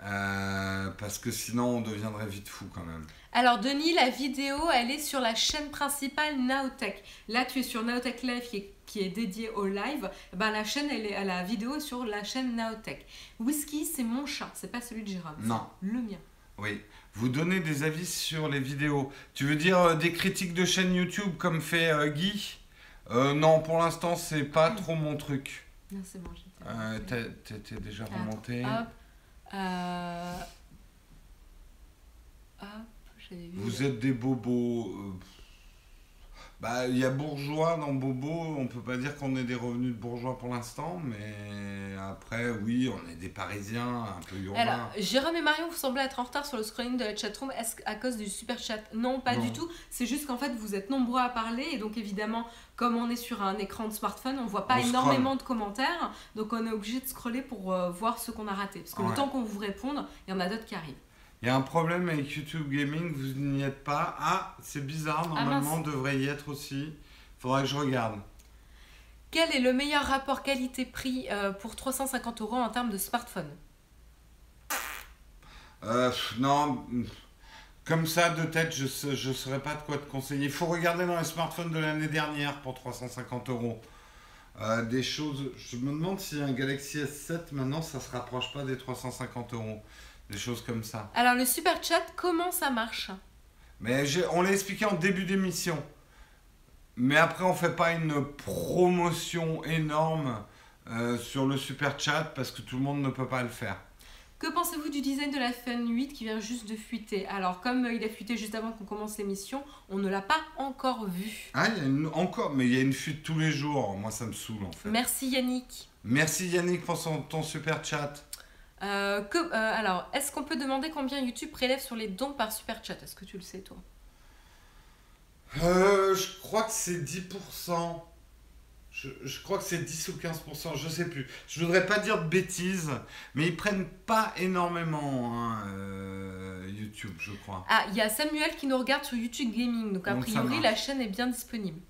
euh, parce que sinon on deviendrait vite fou quand même. Alors Denis, la vidéo, elle est sur la chaîne principale Naotech. Là, tu es sur Naotech Live qui est, qui est dédié au live. Ben, la chaîne, elle est, la vidéo est sur la chaîne Naotech. Whisky, c'est mon chat, c'est pas celui de Jérôme. Non. Le mien. Oui. Vous donnez des avis sur les vidéos. Tu veux dire euh, des critiques de chaîne YouTube comme fait euh, Guy? Euh, Non, pour l'instant, c'est pas trop mon truc. Non, c'est bon, j'étais. T'es déjà remonté. Hop. Hop, j'avais vu. Vous êtes des bobos. Bah, il y a bourgeois dans bobo. On peut pas dire qu'on est des revenus de bourgeois pour l'instant, mais après, oui, on est des Parisiens un peu urbains. Alors, Jérôme et Marion, vous semblez être en retard sur le scrolling de la chatroom. Est-ce à cause du super chat? Non, pas Non. du tout. C'est juste qu'en fait, vous êtes nombreux à parler. Et donc, évidemment, comme on est sur un écran de smartphone, on voit pas On énormément de commentaires. Donc, on est obligé de scroller pour euh, voir ce qu'on a raté. Parce que Ouais. le temps qu'on vous réponde, il y en a d'autres qui arrivent. Il y a un problème avec YouTube Gaming, vous n'y êtes pas. Ah, c'est bizarre, Ah, normalement, on devrait y être aussi. Faudrait que je regarde. Quel est le meilleur rapport qualité-prix euh, pour 350 euros en termes de smartphone? Euh, non, mm, comme ça, de tête, je ne je saurais pas de quoi te conseiller. Il faut regarder dans les smartphones de l'année dernière pour 350 euros. Euh, des choses. Je me demande si un Galaxy S7 maintenant, ça se rapproche pas des 350 euros. Des choses comme ça. Alors, le super chat, comment ça marche? Mais on l'a expliqué en début d'émission. Mais après, on fait pas une promotion énorme euh, sur le super chat parce que tout le monde ne peut pas le faire. Que pensez-vous du design de l'iPhone 8 qui vient juste de fuiter? Alors, comme euh, il a fuité juste avant qu'on commence l'émission, on ne l'a pas encore vu. Ah, il y a une, encore, mais il y a une fuite tous les jours. Moi, ça me saoule en fait. Merci Yannick. Merci Yannick pour son- ton super chat. Euh, que, euh, alors, est-ce qu'on peut demander combien YouTube prélève sur les dons par super chat? Est-ce que tu le sais, toi? Euh, je crois que c'est 10%. Je, je crois que c'est 10 ou 15%, je sais plus. Je voudrais pas dire de bêtises, mais ils prennent pas énormément hein, euh, YouTube, je crois. Ah, il y a Samuel qui nous regarde sur YouTube Gaming, donc a Donc, priori la chaîne est bien disponible.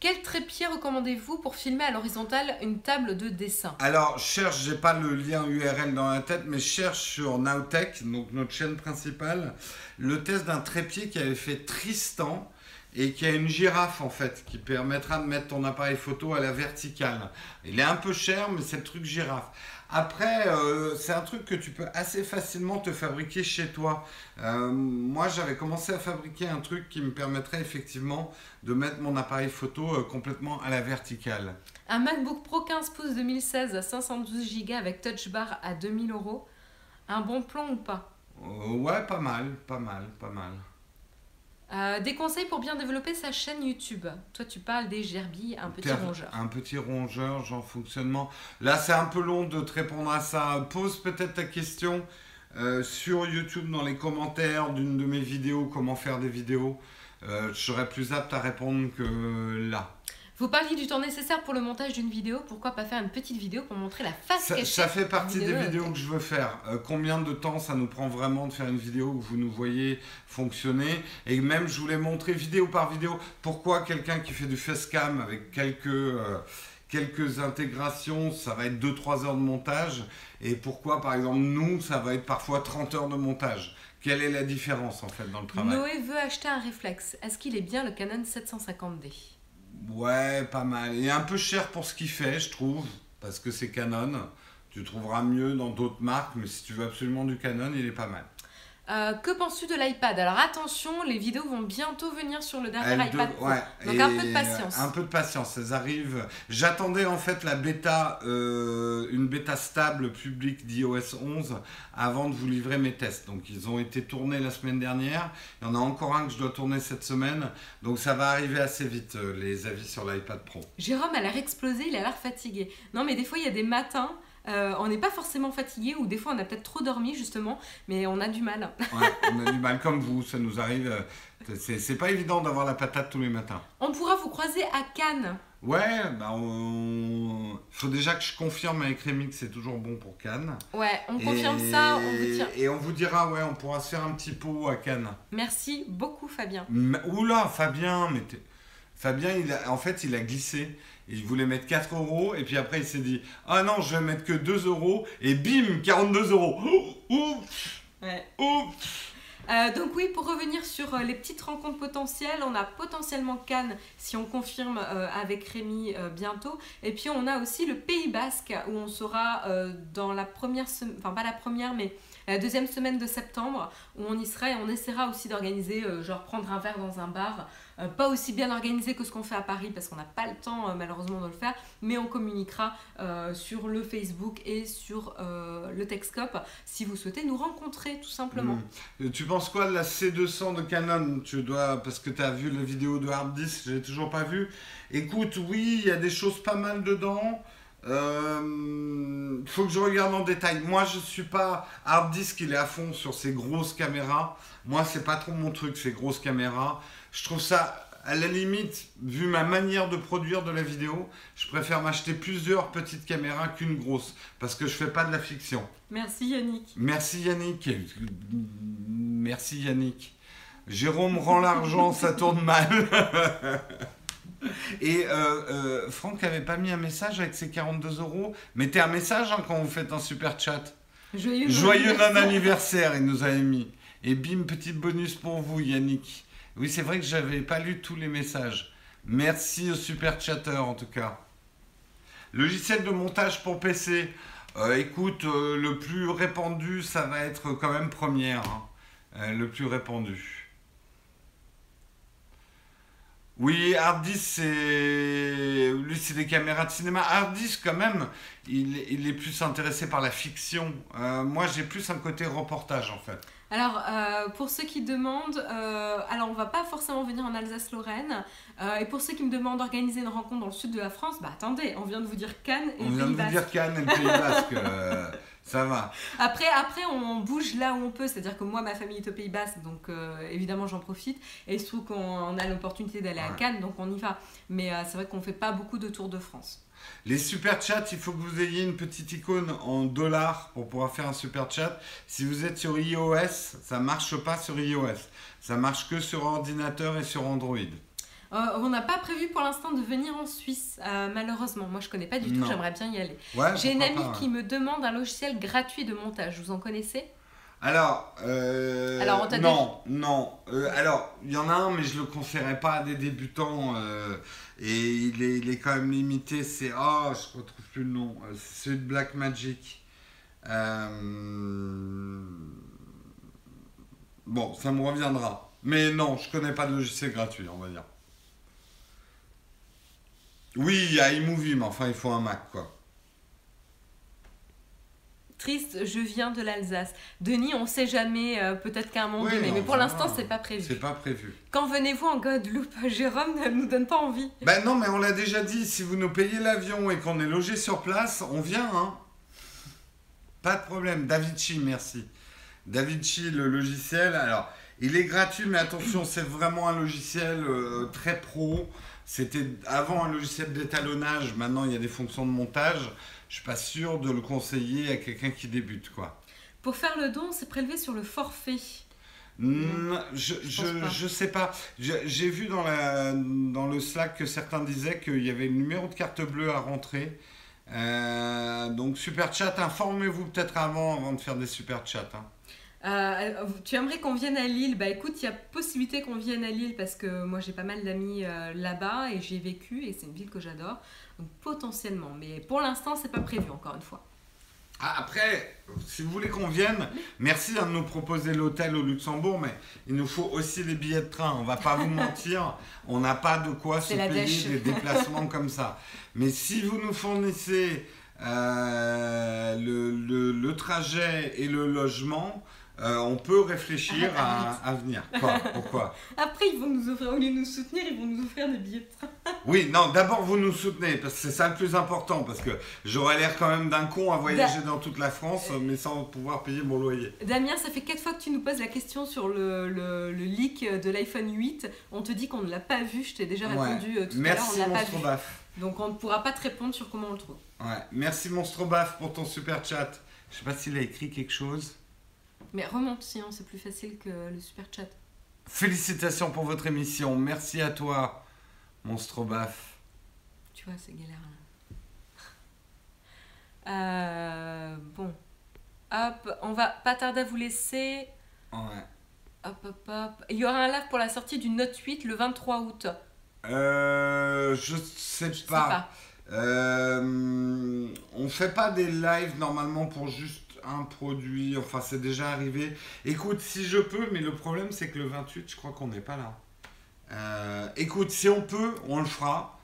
Quel trépied recommandez-vous pour filmer à l'horizontale une table de dessin? Alors, cherche, j'ai pas le lien URL dans la tête, mais cherche sur Nowtech, donc notre chaîne principale, le test d'un trépied qui avait fait Tristan, et qui a une girafe en fait qui permettra de mettre ton appareil photo à la verticale. Il est un peu cher, mais c'est le truc girafe. Après, euh, c'est un truc que tu peux assez facilement te fabriquer chez toi. Euh, moi, j'avais commencé à fabriquer un truc qui me permettrait effectivement de mettre mon appareil photo euh, complètement à la verticale. Un MacBook Pro 15 pouces 2016 à 512 Go avec Touch Bar à 2000 euros. Un bon plan ou pas? Ouais, pas mal, pas mal, pas mal. Euh, des conseils pour bien développer sa chaîne YouTube. Toi, tu parles des gerbilles, un petit rongeur. Un petit rongeur, genre fonctionnement. Là, c'est un peu long de te répondre à ça. Pose peut-être ta question euh, sur YouTube dans les commentaires d'une de mes vidéos, comment faire des vidéos. Euh, je serais plus apte à répondre que là. Vous parliez du temps nécessaire pour le montage d'une vidéo. Pourquoi pas faire une petite vidéo pour montrer la face ça, cachée Ça fait partie des vidéos que je veux faire. Euh, combien de temps ça nous prend vraiment de faire une vidéo où vous nous voyez fonctionner? Et même, je voulais montrer vidéo par vidéo pourquoi quelqu'un qui fait du facecam avec quelques, euh, quelques intégrations, ça va être 2-3 heures de montage? Et pourquoi, par exemple, nous, ça va être parfois 30 heures de montage? Quelle est la différence en fait dans le travail? Noé veut acheter un réflexe. Est-ce qu'il est bien le Canon 750D Ouais, pas mal. Est un peu cher pour ce qu'il fait, je trouve, parce que c'est Canon. Tu trouveras mieux dans d'autres marques, mais si tu veux absolument du Canon, il est pas mal. Euh, que penses-tu de l'iPad? Alors attention, les vidéos vont bientôt venir sur le dernier iPad Pro. Donc un peu de patience. Un peu de patience, elles arrivent. J'attendais en fait la bêta, euh, une bêta stable publique d'iOS 11 avant de vous livrer mes tests. Donc ils ont été tournés la semaine dernière. Il y en a encore un que je dois tourner cette semaine. Donc ça va arriver assez vite, euh, les avis sur l'iPad Pro. Jérôme a l'air explosé, il a l'air fatigué. Non mais des fois il y a des matins euh, on n'est pas forcément fatigué ou des fois on a peut-être trop dormi justement, mais on a du mal. on a du mal comme vous, ça nous arrive. Euh, c'est pas évident d'avoir la patate tous les matins. On pourra vous croiser à Cannes. Ouais, bah on... faut déjà que je confirme avec Rémi que c'est toujours bon pour Cannes. Ouais, on confirme ça, on vous tient. Et on vous dira, ouais, on pourra se faire un petit pot à Cannes. Merci beaucoup Fabien. Oula, Fabien, mais Fabien, il a... en fait, il a glissé il voulait mettre 4 euros et puis après il s'est dit ah non je vais mettre que 2 euros et bim 42 euros. Ouf, ouais. Euh, donc oui, pour revenir sur euh, les petites rencontres potentielles, on a potentiellement Cannes, si on confirme euh, avec Rémi bientôt. Et puis on a aussi le Pays Basque, où on sera dans la première semaine, enfin pas la première, mais la deuxième semaine de septembre, où on y sera et on essaiera aussi d'organiser, genre prendre un verre dans un bar euh, pas aussi bien organisé que ce qu'on fait à Paris parce qu'on n'a pas le temps euh, malheureusement de le faire, mais on communiquera euh, sur le Facebook et sur le Texcope si vous souhaitez nous rencontrer tout simplement. Hmm. Tu penses quoi de la C200 de Canon? Tu dois parce que tu as vu la vidéo de hard disk, je l'ai toujours pas vu. Écoute, oui, il y a des choses pas mal dedans. Euh, faut que je regarde en détail. Moi, je suis pas hard disk, il est à fond sur ces grosses caméras. Moi, c'est pas trop mon truc, ces grosses caméras. Je trouve ça, à la limite, vu ma manière de produire de la vidéo, je préfère m'acheter plusieurs petites caméras qu'une grosse, parce que je fais pas de la fiction. Merci Yannick. Merci Yannick. Merci Yannick. Jérôme rend l'argent, ça tourne mal. Et euh, euh, Franck n'avait pas mis un message avec ses 42 euros. Mettez un message hein, quand vous faites un super chat. Joyeux, Joyeux non-anniversaire, il nous avait mis. Et bim, petit bonus pour vous, Yannick. Oui, c'est vrai que j'avais pas lu tous les messages. Merci au super chatter en tout cas. Logiciel de montage pour PC. Euh, écoute, le plus répandu, ça va être quand même Première. Hein. Le plus répandu. Oui, Harddisk, c'est. Lui, c'est des caméras de cinéma. Harddisk, quand même, il, il, est plus intéressé par la fiction. moi, j'ai plus un côté reportage, en fait. Alors, euh, pour ceux qui demandent, euh, alors on va pas forcément venir en Alsace-Lorraine. Euh, et pour ceux qui me demandent d'organiser une rencontre dans le sud de la France, bah attendez, on vient de vous dire Cannes et On vient de vous dire Cannes et le Pays Basque. ça va. Après, après, on bouge là où on peut. C'est-à-dire que moi, ma famille est au Pays Basque, donc évidemment, j'en profite. Et il se trouve qu'on a l'opportunité d'aller à Cannes, donc on y va. Mais c'est vrai qu'on fait pas beaucoup de tours de France. Les super chats, il faut que vous ayez une petite icône en dollars pour pouvoir faire un super chat. Si vous êtes sur iOS, ça marche pas sur iOS. Ça marche que sur ordinateur et sur Android. Euh, on n'a pas prévu pour l'instant de venir en Suisse, euh, malheureusement. Moi, je connais pas du tout, j'aimerais bien y aller. J'ai une amie qui me demande un logiciel gratuit de montage. Vous en connaissez? Alors, euh, Alors, on t'a non, non. Euh, alors, il y en a un, mais je le conseillerais pas à des débutants. euh, et il est, il est quand même limité. C'est ah, je retrouve plus le nom. Euh, C'est celui de Black Magic. Bon, ça me reviendra. Mais non, je connais pas de logiciel gratuit, on va dire. Oui, il y a iMovie, mais enfin, il faut un Mac, quoi. Triste, je viens de l'Alsace. Denis, on sait jamais, euh, peut-être qu'à un moment Oui, donné, mais pour l'instant, c'est pas prévu. C'est pas prévu. Quand venez-vous en Guadeloupe Jérôme ne nous donne pas envie. Ben non, mais on l'a déjà dit, si vous nous payez l'avion et qu'on est logé sur place, on vient, hein. Pas de problème. Davichi, merci. Davichi, le logiciel, alors, il est gratuit, mais attention, c'est vraiment un logiciel euh, très pro. C'était avant un logiciel d'étalonnage, maintenant il y a des fonctions de montage. Je suis pas sûr de le conseiller à quelqu'un qui débute, quoi. Pour faire le don, c'est prélevé sur le forfait. Hmm, je, je sais pas. J'ai j'ai vu dans, la, dans le Slack que certains disaient qu'il y avait le numéro de carte bleue à rentrer. Euh, donc super chat, informez-vous peut-être avant, avant de faire des super chats. hein. Euh, tu aimerais qu'on vienne à Lille? Bah écoute, il y a possibilité qu'on vienne à Lille parce que moi j'ai pas mal d'amis euh, là-bas et j'y ai vécu et c'est une ville que j'adore. Donc potentiellement, mais pour l'instant c'est pas prévu encore une fois. Ah, après, si vous voulez qu'on vienne, merci de nous proposer l'hôtel au Luxembourg, mais il nous faut aussi les billets de train. On va pas vous mentir, on n'a pas de quoi se payer des déplacements comme ça. Mais si vous nous fournissez euh, le, le- le trajet et le logement, euh, on peut réfléchir Ah, à, à venir. Quoi? Pourquoi? Après ils vont nous offrir, au lieu de nous soutenir, ils vont nous offrir des billets de train. Oui, non, d'abord vous nous soutenez, parce que c'est ça le plus important, parce que j'aurais l'air quand même d'un con à voyager dans toute la France, mais sans pouvoir payer mon loyer. Damien, ça fait quatre fois que tu nous poses la question sur le, le- le leak de l'iPhone 8. On te dit qu'on ne l'a pas vu, je t'ai déjà répondu euh, tout à l'heure, on Merci ne l'a pas vu. Baf. Donc on ne pourra pas te répondre sur comment on le trouve. Ouais. Merci Monstre Baf pour ton super chat. Je sais pas s'il a écrit quelque chose. Mais remonte sinon, c'est plus facile que le super chat. Félicitations pour votre émission. Merci à toi, Monstre Baf. Tu vois, c'est galère là. Euh, bon. Hop, on va pas tarder à vous laisser. Ouais. Hop, hop, hop. Il y aura un live pour la sortie du Note 8 le 23 août. Euh, je sais Je sais pas. pas. Euh, on fait pas des lives normalement pour juste un produit. Enfin, c'est déjà arrivé. Écoute, si je peux, mais le problème c'est que le 28, je crois qu'on n'est pas là. Euh, écoute, si on peut, on le fera.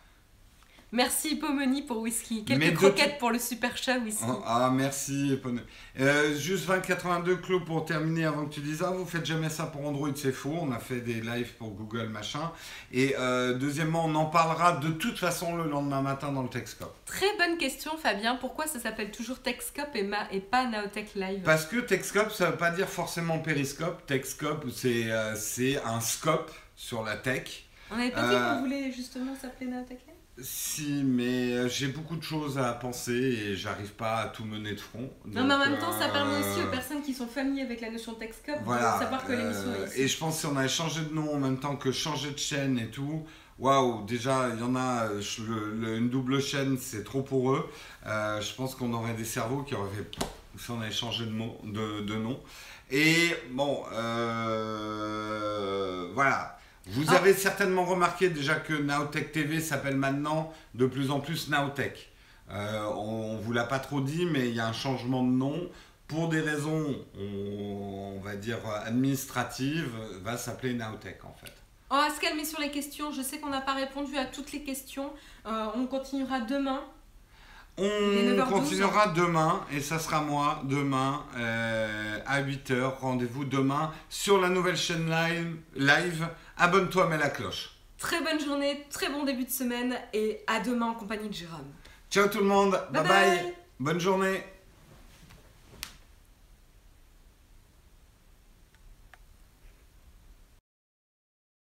Merci Pomoni pour whisky. Quelques croquettes pour le super chat whisky. Oh, ah, merci. Poney. Euh, juste 2082, Claude, pour terminer, avant que tu dises, ah, vous faites jamais ça pour Android, c'est faux. On a fait des lives pour Google, machin. Et euh, deuxièmement, on en parlera de toute façon le lendemain matin dans le Texcope. Très bonne question Fabien. Pourquoi ça s'appelle toujours Techscope et, ma- et pas Naotech Live? Parce que Texcope, ça veut pas dire forcément périscope. Texcope, c'est euh, c'est un scope sur la tech. On n'avait pas dit qu'on voulait justement s'appeler Naotech Live? Si, mais euh, j'ai beaucoup de choses à penser et j'arrive pas à tout mener de front. Non, mais en même temps, ça permet aussi euh, aux personnes qui sont familiers avec la notion Voilà. de savoir que l'émission euh, est et je pense que si on avait changé de nom en même temps que changer de chaîne et tout, waouh, déjà, il y en a, euh, je- le- le- une double chaîne, c'est trop pour eux. Euh, je pense qu'on aurait des cerveaux qui auraient fait si on avait changé de, mot, de, de nom. Et bon, euh, voilà. Vous Ah. avez certainement remarqué déjà que Naotech TV s'appelle maintenant de plus en plus Naotech. Euh, on ne vous l'a pas trop dit, mais il y a un changement de nom. Pour des raisons, on, on va dire, administratives, va s'appeler Naotech en fait. On va se calmer sur les questions. Je sais qu'on n'a pas répondu à toutes les questions. Euh, on continuera demain. On 9h12. continuera demain, et ça sera moi, demain, euh, à 8h. Rendez-vous demain sur la nouvelle chaîne live. live. Abonne-toi, mets la cloche. Très bonne journée, très bon début de semaine et à demain en compagnie de Jérôme. Ciao tout le monde, bye bye, bye. bonne journée.